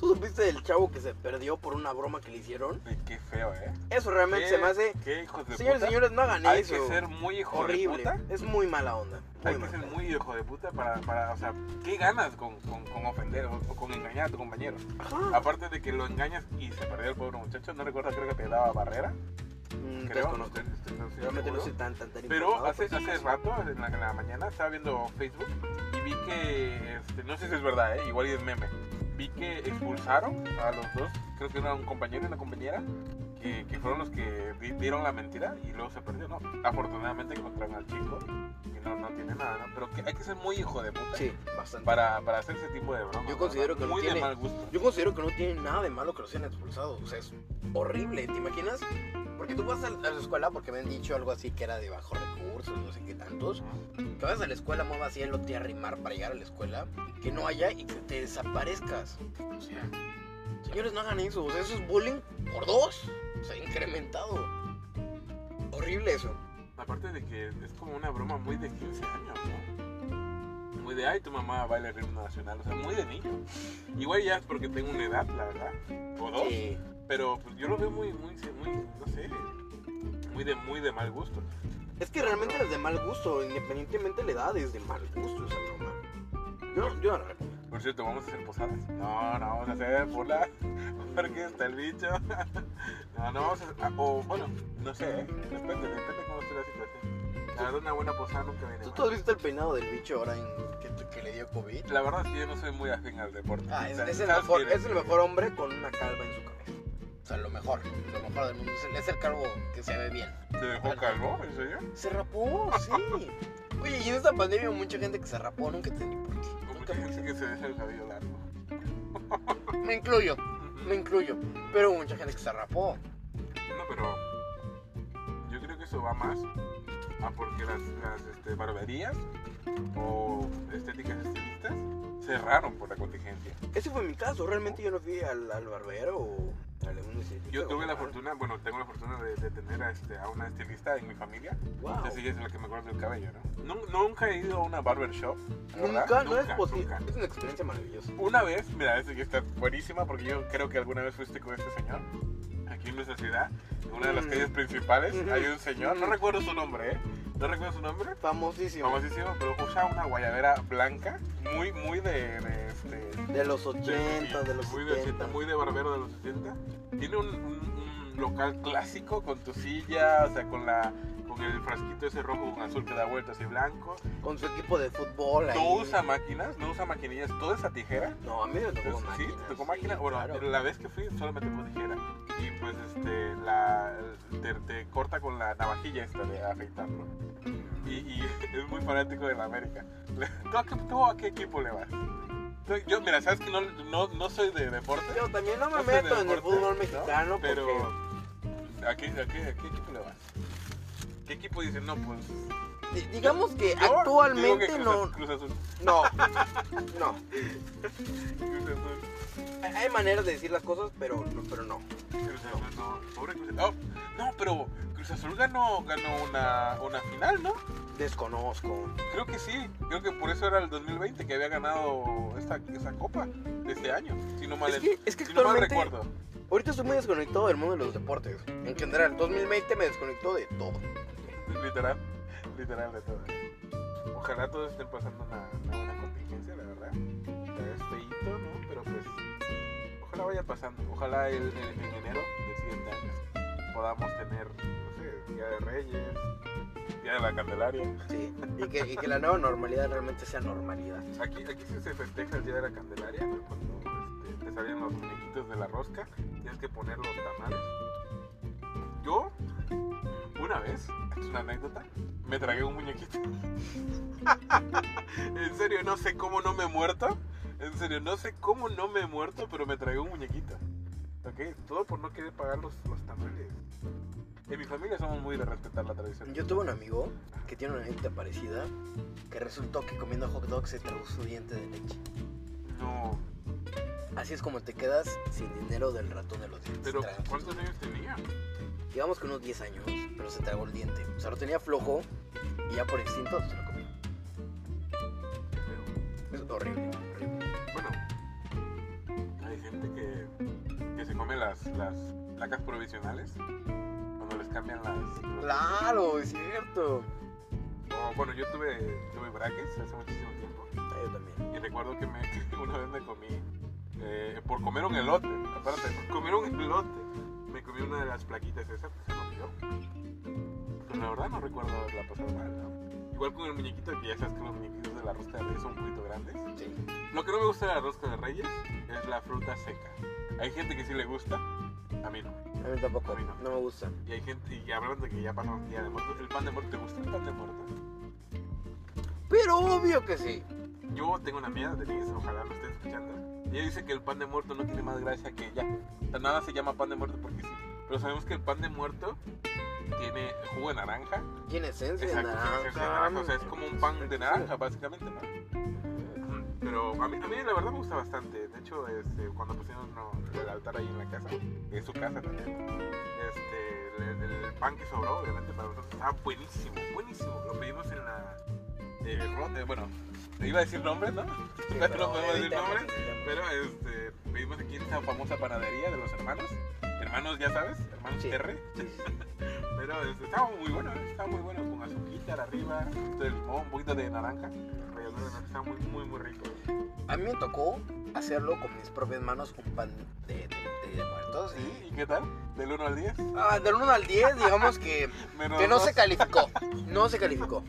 [SPEAKER 1] ¿tú supiste del chavo que se perdió por una broma que le hicieron?
[SPEAKER 2] Qué feo, ¿eh?
[SPEAKER 1] Eso realmente se me hace...
[SPEAKER 2] Qué hijos de
[SPEAKER 1] Señores,
[SPEAKER 2] puta.
[SPEAKER 1] señores, no hagan
[SPEAKER 2] Hay
[SPEAKER 1] eso.
[SPEAKER 2] que ser muy hijo
[SPEAKER 1] Horrible.
[SPEAKER 2] de puta.
[SPEAKER 1] Es muy mala onda.
[SPEAKER 2] Hay que ser muy hijo de puta para, para o sea, ¿qué ganas con, con, con ofender o, o con engañar a tu compañero?
[SPEAKER 1] Ajá.
[SPEAKER 2] Aparte de que lo engañas y se perdió el pobre muchacho, no recuerdo, creo que te daba barrera,
[SPEAKER 1] Mm,
[SPEAKER 2] creo.
[SPEAKER 1] desconozco.
[SPEAKER 2] estoy- estoy- no estoy
[SPEAKER 1] Realmente no soy tan, tan, tan
[SPEAKER 2] Pero hace, hace rato, en la, en la mañana, estaba viendo Facebook y vi que, este, no sé si es verdad, ¿eh? igual es meme, vi que expulsaron a los dos, creo que era un compañero y una compañera, que, que fueron los que di- dieron la mentira y luego se perdió, ¿no? Afortunadamente encontraron al chico, que no, no tiene nada, ¿no? Pero que hay que ser muy hijo de puta
[SPEAKER 1] Sí, bastante.
[SPEAKER 2] para, para hacer ese tipo de bromas.
[SPEAKER 1] Yo
[SPEAKER 2] ¿no?
[SPEAKER 1] considero que no
[SPEAKER 2] Muy
[SPEAKER 1] tiene-
[SPEAKER 2] de mal gusto.
[SPEAKER 1] Yo considero que no tiene nada de malo que los hayan expulsado. O sea, es horrible. ¿Te imaginas? Porque tú vas a la a la escuela porque me han dicho algo así que era de bajos recursos, no sé qué tantos. Que vas a la escuela, muevas así el lote a rimar para llegar a la escuela, que no haya y que te desaparezcas. O sea, señores, no hagan eso. O sea, eso es bullying por dos. O sea, incrementado. Horrible eso.
[SPEAKER 2] Aparte de que es como una broma muy de 15 años, ¿no? Muy de, ay, tu mamá baila el ritmo nacional, o sea, muy de niño. Igual ya es porque tengo una edad, la verdad, o dos,
[SPEAKER 1] Sí.
[SPEAKER 2] Pero pues, yo lo veo muy, muy, muy, no sé, muy de, muy de mal gusto.
[SPEAKER 1] Es que realmente es de mal gusto. Independientemente de la edad, es de mal gusto esa broma. Yo, yo no.
[SPEAKER 2] Por cierto, ¿vamos a hacer posadas? No, no vamos a hacer pula, porque está el bicho. No, no vamos a hacer, ah, o bueno, no sé, ¿eh? depende, depende cómo esté la situación. La verdad, una buena posada nunca viene
[SPEAKER 1] ¿Tú, tú has visto el peinado del bicho ahora en que, que le dio COVID?
[SPEAKER 2] La verdad es que yo no soy muy afín al deporte.
[SPEAKER 1] Ah, es, es es el mejor hombre con una calva en su cabeza. Sea, lo mejor, lo mejor del mundo. Es el, calvo que se ve bien.
[SPEAKER 2] ¿Se dejó calvo? ¿En serio?
[SPEAKER 1] Se rapó, sí. Oye, y en esta pandemia hubo mucha gente que se rapó, nunca entendí por qué.
[SPEAKER 2] Que dice que se deja el cabello largo.
[SPEAKER 1] Me incluyo, me incluyo. Pero hubo mucha gente que se rapó.
[SPEAKER 2] No, pero yo creo que eso va más a porque las, las este, barberías o estéticas estilistas cerraron por la contingencia.
[SPEAKER 1] Ese fue mi caso. Realmente yo no fui al, al barbero o a algún
[SPEAKER 2] Yo tuve la fortuna, bueno, tengo la fortuna de, de tener a, este, a una estilista en mi familia.
[SPEAKER 1] Wow.
[SPEAKER 2] Así es la que me acuerdo del cabello, ¿no? Nun- Nunca he ido a una barber shop. ¿verdad?
[SPEAKER 1] Nunca, no es
[SPEAKER 2] Nunca,
[SPEAKER 1] posible.
[SPEAKER 2] nunca.
[SPEAKER 1] Es una experiencia maravillosa.
[SPEAKER 2] Una vez, mira, esta que está buenísima porque yo creo que alguna vez fuiste con este señor. Aquí en nuestra ciudad, en una de las
[SPEAKER 1] Mm.
[SPEAKER 2] calles principales, hay un señor, no recuerdo su nombre, ¿eh? No recuerdo su nombre,
[SPEAKER 1] Famosísimo.
[SPEAKER 2] famosísimo, pero usa una guayabera blanca, muy, muy de, de, este,
[SPEAKER 1] De los 80, de los
[SPEAKER 2] muy de
[SPEAKER 1] 70.
[SPEAKER 2] 80, muy de barbero de los 80. Tiene un, un- un local clásico con tu silla, o sea, con la con el frasquito ese rojo con azul que da vueltas y blanco.
[SPEAKER 1] Con su equipo de fútbol ahí.
[SPEAKER 2] No usa máquinas, no usa maquinillas, toda esa tijera
[SPEAKER 1] No, a mí me tocó
[SPEAKER 2] sí,
[SPEAKER 1] máquina.
[SPEAKER 2] te tocó máquina. Bueno,
[SPEAKER 1] claro.
[SPEAKER 2] la vez que fui solo me tocó tijera. Y pues este, la, te, te corta con la navajilla esta de afeitarlo. Y, y es muy fanático de la América. ¿Tú a qué, tú a qué equipo le vas? Yo, mira, sabes que no, no, no soy de deporte.
[SPEAKER 1] Yo también no me
[SPEAKER 2] no soy de
[SPEAKER 1] meto en el fútbol
[SPEAKER 2] ¿no?
[SPEAKER 1] mexicano
[SPEAKER 2] Pero,
[SPEAKER 1] porque
[SPEAKER 2] ¿a qué, a, qué, ¿a qué equipo le vas? ¿Qué equipo dice? No, pues.
[SPEAKER 1] di- digamos que
[SPEAKER 2] yo
[SPEAKER 1] actualmente
[SPEAKER 2] que
[SPEAKER 1] no,
[SPEAKER 2] Cruz, Azul, Cruz Azul.
[SPEAKER 1] no, no.
[SPEAKER 2] Cruz Azul.
[SPEAKER 1] Hay maneras de decir las cosas, pero no, pero no.
[SPEAKER 2] Cruz Azul, no. Pobre Cruz Azul. Oh, no, pero Cruz Azul ganó, ganó una, una final, ¿no?
[SPEAKER 1] Desconozco.
[SPEAKER 2] Creo que sí. Creo que por eso era el 2020 que había ganado esta, esa copa de este año. Si no mal,
[SPEAKER 1] Es que, es que
[SPEAKER 2] si no mal recuerdo.
[SPEAKER 1] ahorita estoy muy desconectado del mundo de los deportes. En general, 2020 me desconectó de todo.
[SPEAKER 2] Literal. Literal de todo. Ojalá todos estén pasando una, una buena contingencia, la verdad. Es feíto, ¿no? Pero pues. Ojalá vaya pasando. Ojalá el, el- en enero del siguiente año podamos tener, no sé, Día de Reyes, Día de la Candelaria.
[SPEAKER 1] Sí. Y que, y que la nueva normalidad realmente sea normalidad.
[SPEAKER 2] Aquí, aquí sí se festeja el Día de la Candelaria, ¿no? cuando este, te salen los muñequitos de la rosca, tienes que poner los tamales. Yo, una vez, es una anécdota, me tragué un muñequito. en serio, no sé cómo no me he muerto. En serio, no sé cómo no me he muerto, pero me tragué un muñequito. ¿Ok? Todo por no querer pagar los, los tamales. En mi familia somos muy de respetar la tradición.
[SPEAKER 1] Yo tuve un amigo que tiene una anécdota parecida que resultó que comiendo hot dog se tragó su diente de leche.
[SPEAKER 2] No,
[SPEAKER 1] Así es como te quedas sin dinero del ratón de los dientes.
[SPEAKER 2] pero. ¿cuántos años tenía?
[SPEAKER 1] Llevamos con unos 10 años, pero se tragó el diente. O sea, lo tenía flojo y ya por instinto se lo comió. Es horrible, horrible.
[SPEAKER 2] Bueno, hay gente que, que se come las, las placas provisionales cuando les cambian las...
[SPEAKER 1] Claro, es cierto.
[SPEAKER 2] Bueno, yo tuve, tuve brackets hace muchísimo tiempo
[SPEAKER 1] Ah, yo también.
[SPEAKER 2] y recuerdo que me, una vez me comí, eh, por comer un elote, aparte, por comer un elote, me comí una de las plaquitas esas que se rompió. Pero la verdad no recuerdo haberla pasado mal, ¿no? Igual con el muñequito, que ya sabes que los muñequitos de la rosca de reyes son un poquito grandes.
[SPEAKER 1] Sí.
[SPEAKER 2] Lo que no me gusta de la rosca de reyes es la fruta seca. Hay gente que sí le gusta, a mí no.
[SPEAKER 1] A mí tampoco,
[SPEAKER 2] A mí no.
[SPEAKER 1] no me gusta.
[SPEAKER 2] Y hay gente, y hablando de que ya pasó un día de muertos, ¿el pan de muerto te gusta el pan de muerto?
[SPEAKER 1] Pero obvio que sí.
[SPEAKER 2] Yo tengo una amiga, Denise, ojalá lo esté escuchando. Ella dice que el pan de muerto no tiene más gracia que ya. O sea, nada se llama pan de muerto porque sí. Pero sabemos que el pan de muerto tiene jugo de naranja.
[SPEAKER 1] Tiene esencia de
[SPEAKER 2] Exacto, tiene esencia de
[SPEAKER 1] naranja.
[SPEAKER 2] naranja, O sea, es como un pan de naranja, básicamente, ¿no? Pero a mí, a mí la verdad me gusta bastante. De hecho, este, cuando pusieron no, el altar ahí en la casa, es su casa también, este, el, el pan que sobró, obviamente para nosotros, estaba buenísimo, buenísimo. Lo pedimos en la... eh, eh, bueno, iba a decir nombre, ¿no?
[SPEAKER 1] Sí,
[SPEAKER 2] no podemos decir
[SPEAKER 1] evitemos,
[SPEAKER 2] nombre,
[SPEAKER 1] evitemos.
[SPEAKER 2] pero este, pedimos aquí en esta famosa panadería de los hermanos. Hermanos, ya sabes, hermanos
[SPEAKER 1] Sí.
[SPEAKER 2] R.
[SPEAKER 1] Sí, sí.
[SPEAKER 2] Pero este, estaba muy bueno, ¿eh? estaba muy bueno con azuquita arriba, un poquito de limón, un poquito de naranja. Estaba muy, muy, muy rico.
[SPEAKER 1] A mí me tocó hacerlo con mis propias manos un pan de, de, de- de muertos. Y,
[SPEAKER 2] ¿Y qué tal? ¿Del 1 al 10?
[SPEAKER 1] ah, del 1 al 10, digamos que, que no se calificó. No se calificó.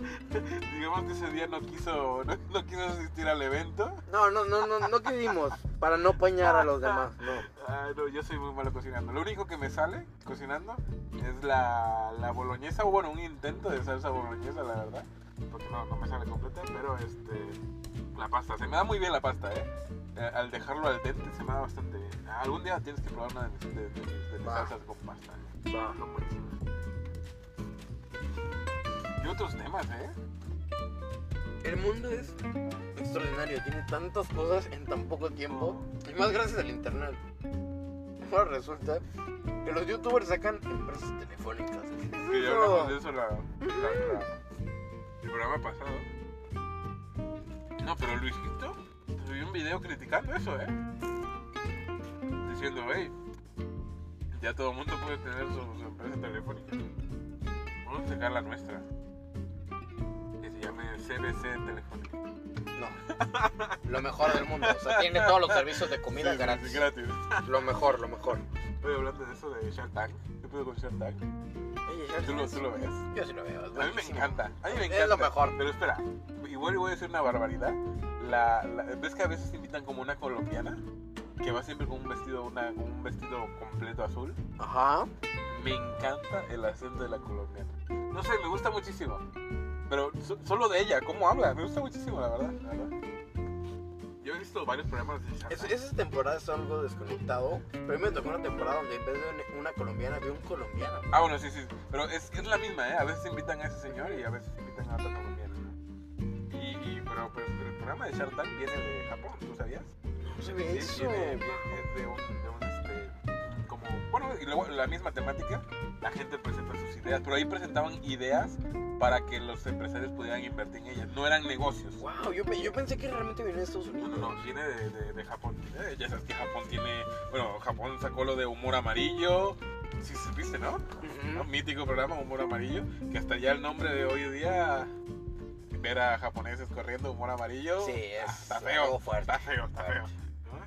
[SPEAKER 2] Digamos que ese día no quiso, no, no quiso asistir al evento.
[SPEAKER 1] No, no, no, no, no quisimos para no apañar a los demás. No.
[SPEAKER 2] Ah, no, yo soy muy malo cocinando. Lo único que me sale cocinando es la, la boloñesa, o bueno, un intento de salsa boloñesa, la verdad. Porque no, no me sale completa, pero este, la pasta. Se me da muy bien la pasta, ¿eh? Eh, al dejarlo al dente se me da bastante bien. Algún día tienes que probar una de mis, de, de mis- de mis
[SPEAKER 1] Va.
[SPEAKER 2] salsas con pasta. ¿eh?
[SPEAKER 1] Va.
[SPEAKER 2] Son buenísimas. Y otros temas, ¿eh?
[SPEAKER 1] El mundo es extraordinario, tiene tantas cosas en tan poco tiempo. Y más gracias al internet. Ahora resulta que los youtubers sacan empresas telefónicas. ¿Qué es
[SPEAKER 2] Que ya hablamos de eso la, la- la- el programa pasado. No, pero Luisito subió un video criticando eso, ¿eh? Diciendo, hey, ya todo el mundo puede tener su, su empresa telefónica. Vamos a sacar la nuestra. CBC Telefónica.
[SPEAKER 1] No. Lo mejor del mundo. O sea, tiene todos los servicios de comida
[SPEAKER 2] Sí, sí,
[SPEAKER 1] gratis.
[SPEAKER 2] sí, gratis.
[SPEAKER 1] Lo mejor, lo mejor.
[SPEAKER 2] Oye, hablando de eso de Shark Tank, ¿qué pedo con Shark Tank? ¿Tú lo, tú lo ves?
[SPEAKER 1] Yo sí lo veo. es
[SPEAKER 2] A mí me
[SPEAKER 1] buenísimo.
[SPEAKER 2] encanta, a mí me
[SPEAKER 1] Es
[SPEAKER 2] encanta.
[SPEAKER 1] lo mejor.
[SPEAKER 2] Pero espera, igual voy a decir una barbaridad. La, la- ¿Ves que a veces te invitan como una colombiana? Que va siempre con un vestido, una, con un vestido completo azul.
[SPEAKER 1] Ajá.
[SPEAKER 2] Me encanta el acento de la colombiana. No sé, me gusta muchísimo. Pero so- solo de ella, cómo habla, me gusta muchísimo, la verdad. la verdad. Yo he visto varios programas de Shark Tank.
[SPEAKER 1] esa temporada es algo desconectado. Pero a mí me tocó una temporada donde en vez de una colombiana, vi un colombiano.
[SPEAKER 2] Ah, bueno, sí, sí. Pero es, es la misma, ¿eh? A veces invitan a ese señor y a veces invitan a otra colombiana. Y, y- pero pues, el programa de Shark Tank viene de Japón, ¿tú sabías?
[SPEAKER 1] No
[SPEAKER 2] Sí,
[SPEAKER 1] eso.
[SPEAKER 2] viene- viene- es de un, de un, este, como, bueno, y luego la misma temática, la gente presenta sus ideas, pero ahí presentaban ideas para que los empresarios pudieran invertir en ellas, no eran negocios.
[SPEAKER 1] Wow, yo, yo pensé que realmente venía de Estados
[SPEAKER 2] No,
[SPEAKER 1] Unidos.
[SPEAKER 2] no, no, viene de, de- de Japón. Eh, ya sabes que Japón tiene, bueno, Japón sacó lo de humor amarillo, sí, viste, ¿no? Un mítico programa, Humor Amarillo, que hasta ya el nombre de hoy día, ver a japoneses corriendo humor amarillo,
[SPEAKER 1] Sí, es
[SPEAKER 2] ah, está
[SPEAKER 1] algo
[SPEAKER 2] feo,
[SPEAKER 1] fuerte.
[SPEAKER 2] está feo, está feo.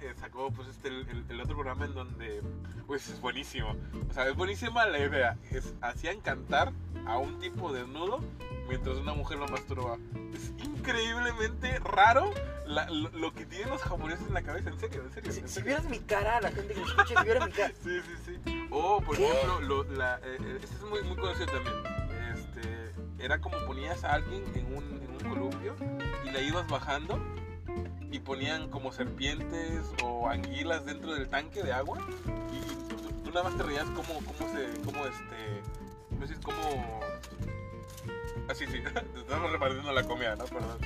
[SPEAKER 2] Eh, Sacó pues este, el, otro programa en donde, pues es buenísimo, o sea, es buenísima la idea, es, hacían cantar a un tipo desnudo mientras una mujer lo masturba. Es increíblemente raro la- lo, lo que tienen los japoneses en la cabeza, en serio, en serio.
[SPEAKER 1] Si,
[SPEAKER 2] en
[SPEAKER 1] si vieras mi cara, la gente que me escucha, si viera mi cara.
[SPEAKER 2] Sí, sí, sí. O, por
[SPEAKER 1] ¿Qué?
[SPEAKER 2] ejemplo, lo- la, eh, este es muy, muy conocido también. Este, era como ponías a alguien en un, en un columpio y la ibas bajando y ponían como serpientes o anguilas dentro del tanque de agua y tú, tú nada más te reías como, como se, como este, ¿cómo decís? Como... Así, sí, te estamos repartiendo la comida, ¿no? Perdón.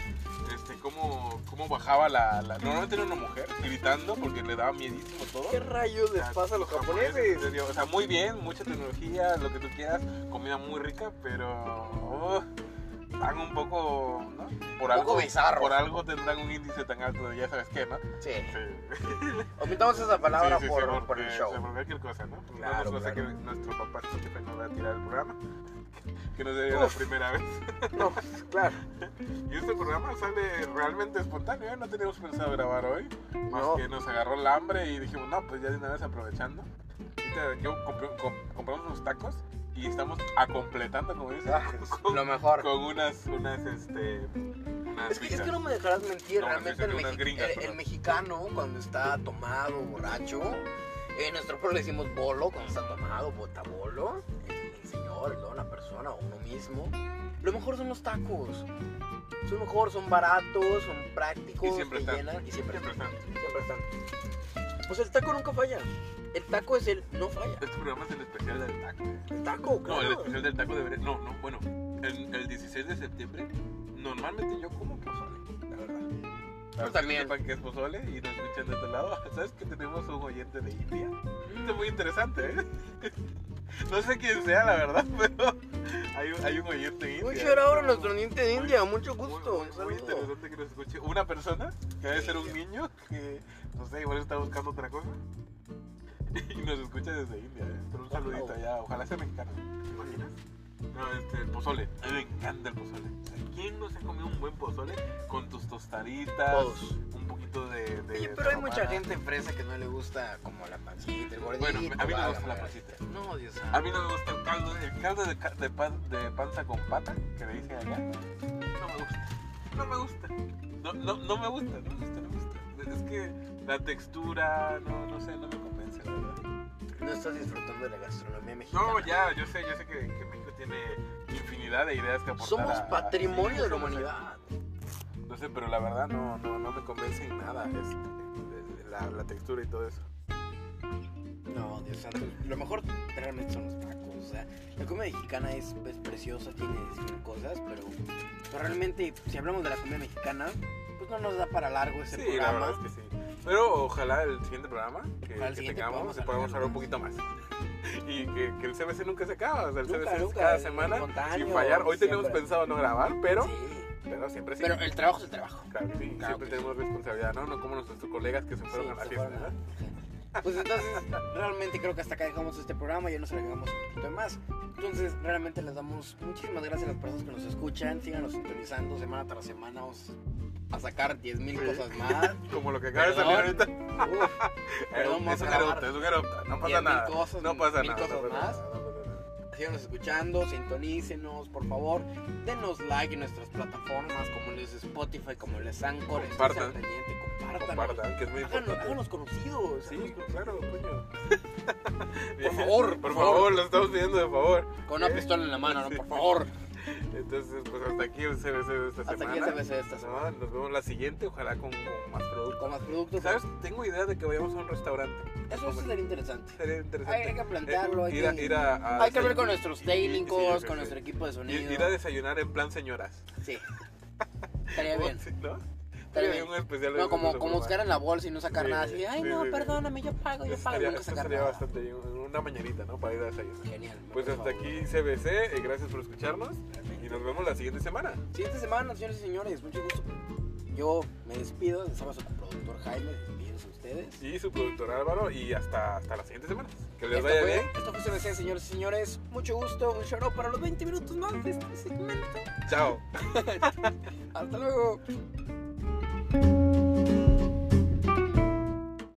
[SPEAKER 2] Este, cómo, cómo bajaba la, la- Normalmente era una mujer gritando porque le daba miedísimo todo.
[SPEAKER 1] ¿Qué rayos les pasa a los
[SPEAKER 2] en
[SPEAKER 1] japoneses?
[SPEAKER 2] serio, O sea, muy bien, mucha tecnología, lo que tú quieras, comida muy rica, pero oh, están un poco, ¿no? Por
[SPEAKER 1] Un poco bizarros.
[SPEAKER 2] Por algo tendrán un índice tan alto de ya sabes qué, ¿no?
[SPEAKER 1] Sí.
[SPEAKER 2] Sí.
[SPEAKER 1] Omitamos esa palabra
[SPEAKER 2] Sí, sí,
[SPEAKER 1] por, por
[SPEAKER 2] porque-
[SPEAKER 1] el show.
[SPEAKER 2] por cualquier cosa, ¿no?
[SPEAKER 1] Claro,
[SPEAKER 2] no nos
[SPEAKER 1] claro.
[SPEAKER 2] que nuestro papá Spotify nos va a tirar el programa. Que no sería la primera vez.
[SPEAKER 1] No, claro.
[SPEAKER 2] Y este programa sale realmente espontáneo, ¿eh? No teníamos pensado grabar hoy. Más
[SPEAKER 1] No.
[SPEAKER 2] que nos agarró el hambre y dijimos, no, pues ya de una vez aprovechando. Yo compré- com- compramos unos tacos y estamos acompletando, como dices,
[SPEAKER 1] Ah,
[SPEAKER 2] con,
[SPEAKER 1] Lo mejor.
[SPEAKER 2] con unas, unas, este, unas
[SPEAKER 1] Es que, es que no me dejarás mentir,
[SPEAKER 2] No,
[SPEAKER 1] realmente el, mexi-
[SPEAKER 2] gringas,
[SPEAKER 1] el- el mexicano cuando está tomado, borracho, nuestro pueblo le decimos bolo, cuando está tomado, botabolo, el, el señor, ¿no? la persona o uno mismo, lo mejor son los tacos. Son mejor, son baratos, son prácticos,
[SPEAKER 2] Y siempre
[SPEAKER 1] te
[SPEAKER 2] están.
[SPEAKER 1] llenan y siempre,
[SPEAKER 2] Siempre
[SPEAKER 1] están.
[SPEAKER 2] están.
[SPEAKER 1] Siempre están. Pues el taco nunca falla. El taco es el no falla.
[SPEAKER 2] Este programa es el especial del taco.
[SPEAKER 1] El taco,
[SPEAKER 2] No, el
[SPEAKER 1] claro.
[SPEAKER 2] especial del taco debería. No, no, bueno. El, el 16 de septiembre, normalmente yo como pozole, la verdad. Que
[SPEAKER 1] también.
[SPEAKER 2] sepan que es pozole y nos escuchan de otro lado, ¿sabes que tenemos un oyente de India? Esto es muy interesante, ¿eh? No sé quién sea, la verdad, pero hay un, hay un oyente de India.
[SPEAKER 1] Un shout out a nuestro oyente de
[SPEAKER 2] Muy-
[SPEAKER 1] India, mucho
[SPEAKER 2] muy-
[SPEAKER 1] gusto.
[SPEAKER 2] Muy, muy
[SPEAKER 1] saludo.
[SPEAKER 2] interesante que nos escuche una persona, que debe ser un niño, que no sé, igual está buscando otra cosa. Y nos escucha desde India, ¿eh? Pero un saludito allá, ojalá sea mexicano. ¿Te imaginas? No, este, el pozole. A mí me encanta el pozole. O sea, ¿Quién no se ha comido un buen pozole con tus tostaditas?
[SPEAKER 1] Todos.
[SPEAKER 2] Un poquito de. de
[SPEAKER 1] Oye, pero hay mucha gente fresa que no le gusta como la pancita, el gordito.
[SPEAKER 2] Bueno, a mí no me gusta la pancita.
[SPEAKER 1] No, Dios
[SPEAKER 2] A
[SPEAKER 1] santo.
[SPEAKER 2] mí no me gusta el caldo, el caldo de, ca- de, pan- de panza con pata, que le dicen allá. No me gusta. No me gusta. No, no, no me gusta, no me gusta, no me gusta. Es que la textura, no, no sé, no me convence, la verdad.
[SPEAKER 1] No estás disfrutando de la gastronomía mexicana.
[SPEAKER 2] No, ya, yo sé, yo sé que, que México tiene infinidad de ideas que aportar.
[SPEAKER 1] Somos
[SPEAKER 2] a-
[SPEAKER 1] patrimonio de la humanidad.
[SPEAKER 2] No sé, pero la verdad no, no, no me convence en nada este, la, la textura y todo eso.
[SPEAKER 1] No, Dios santo. Lo mejor realmente son los tacos. O sea, la comida mexicana es, es preciosa, tiene cosas, pero, pero realmente, si hablamos de la comida mexicana, pues no nos da para largo ese
[SPEAKER 2] Sí, la
[SPEAKER 1] programa.
[SPEAKER 2] verdad es que sí. Pero ojalá el siguiente programa que, que
[SPEAKER 1] siguiente
[SPEAKER 2] tengamos
[SPEAKER 1] podamos
[SPEAKER 2] podamos hablar un poquito más. Y que, que el CBC nunca se acaba. O sea, el
[SPEAKER 1] Nunca,
[SPEAKER 2] CBC es cada semana sin fallar. Hoy tenemos pensado no grabar, pero,
[SPEAKER 1] Sí,
[SPEAKER 2] pero siempre sí.
[SPEAKER 1] pero el trabajo es el trabajo.
[SPEAKER 2] claro que sí,
[SPEAKER 1] Claro
[SPEAKER 2] siempre tenemos responsabilidad, ¿no? No como nuestros colegas que se fueron
[SPEAKER 1] Sí,
[SPEAKER 2] a la fiesta.
[SPEAKER 1] Pues entonces, realmente creo que hasta acá dejamos este programa, ya nos alargamos un poquito más. Entonces, realmente les damos muchísimas gracias a las personas que nos escuchan, síganos sintonizando semana tras semana, vamos a sacar 10.000
[SPEAKER 2] Sí.
[SPEAKER 1] cosas más.
[SPEAKER 2] Como lo que acaba de salir ahorita.
[SPEAKER 1] Uf, Perdón,
[SPEAKER 2] es un. No pasa
[SPEAKER 1] 10.000
[SPEAKER 2] nada.
[SPEAKER 1] cosas,
[SPEAKER 2] no pasa nada.
[SPEAKER 1] cosas
[SPEAKER 2] no pasa
[SPEAKER 1] más. Síganos escuchando, sintonícenos, por favor, denos like en nuestras plataformas como les Spotify, como les Anchor,
[SPEAKER 2] Compartan.
[SPEAKER 1] pendiente.
[SPEAKER 2] Compartan, que es muy importante.
[SPEAKER 1] háganos conocidos.
[SPEAKER 2] Sí,
[SPEAKER 1] háganos
[SPEAKER 2] claro, coño.
[SPEAKER 1] Por favor,
[SPEAKER 2] por
[SPEAKER 1] por
[SPEAKER 2] favor,
[SPEAKER 1] favor.
[SPEAKER 2] lo estamos pidiendo de favor.
[SPEAKER 1] Con una
[SPEAKER 2] ¿Eh?
[SPEAKER 1] pistola en la mano, ¿no? Por favor.
[SPEAKER 2] Entonces, pues hasta aquí el CBC de esta
[SPEAKER 1] Hasta aquí
[SPEAKER 2] semana.
[SPEAKER 1] el CBC de esta
[SPEAKER 2] ¿no?
[SPEAKER 1] semana.
[SPEAKER 2] Nos vemos la siguiente, ojalá con, con más productos.
[SPEAKER 1] Con más productos.
[SPEAKER 2] ¿Sabes? Tengo idea de que vayamos a un restaurante.
[SPEAKER 1] Eso sería interesante.
[SPEAKER 2] Sería interesante.
[SPEAKER 1] Hay, hay que plantearlo, hay
[SPEAKER 2] ir, a,
[SPEAKER 1] que,
[SPEAKER 2] ir a- a
[SPEAKER 1] hay que hablar
[SPEAKER 2] desayunar.
[SPEAKER 1] con nuestros técnicos,
[SPEAKER 2] sí,
[SPEAKER 1] con nuestro equipo de sonido.
[SPEAKER 2] Ir, a desayunar en plan señoras.
[SPEAKER 1] Sí. Estaría bien.
[SPEAKER 2] ¿No?
[SPEAKER 1] Estaría bien.
[SPEAKER 2] especial
[SPEAKER 1] No, como, como buscar en la bolsa y no sacar
[SPEAKER 2] Sí,
[SPEAKER 1] nada. Así, ay,
[SPEAKER 2] sí,
[SPEAKER 1] no,
[SPEAKER 2] sí,
[SPEAKER 1] perdóname, yo pago, yo pago. y
[SPEAKER 2] sería,
[SPEAKER 1] nunca sacar
[SPEAKER 2] sería
[SPEAKER 1] nada.
[SPEAKER 2] bastante bien, una mañanita, ¿no? Para ir a desayunar.
[SPEAKER 1] Genial.
[SPEAKER 2] Pues hasta
[SPEAKER 1] favor.
[SPEAKER 2] aquí CBC, eh, gracias por escucharnos y nos vemos la siguiente semana.
[SPEAKER 1] Siguiente semana, señores y señores, mucho gusto. Yo me despido, les habla su coproductor Jaime, despidos a ustedes.
[SPEAKER 2] Y su productor Álvaro y hasta, hasta la siguiente semana. Que les
[SPEAKER 1] Esto
[SPEAKER 2] vaya
[SPEAKER 1] fue,
[SPEAKER 2] bien.
[SPEAKER 1] esto fue CBC, señores y señores. Mucho gusto, un shout out para los 20 minutos más de este segmento.
[SPEAKER 2] Chao.
[SPEAKER 1] Hasta luego.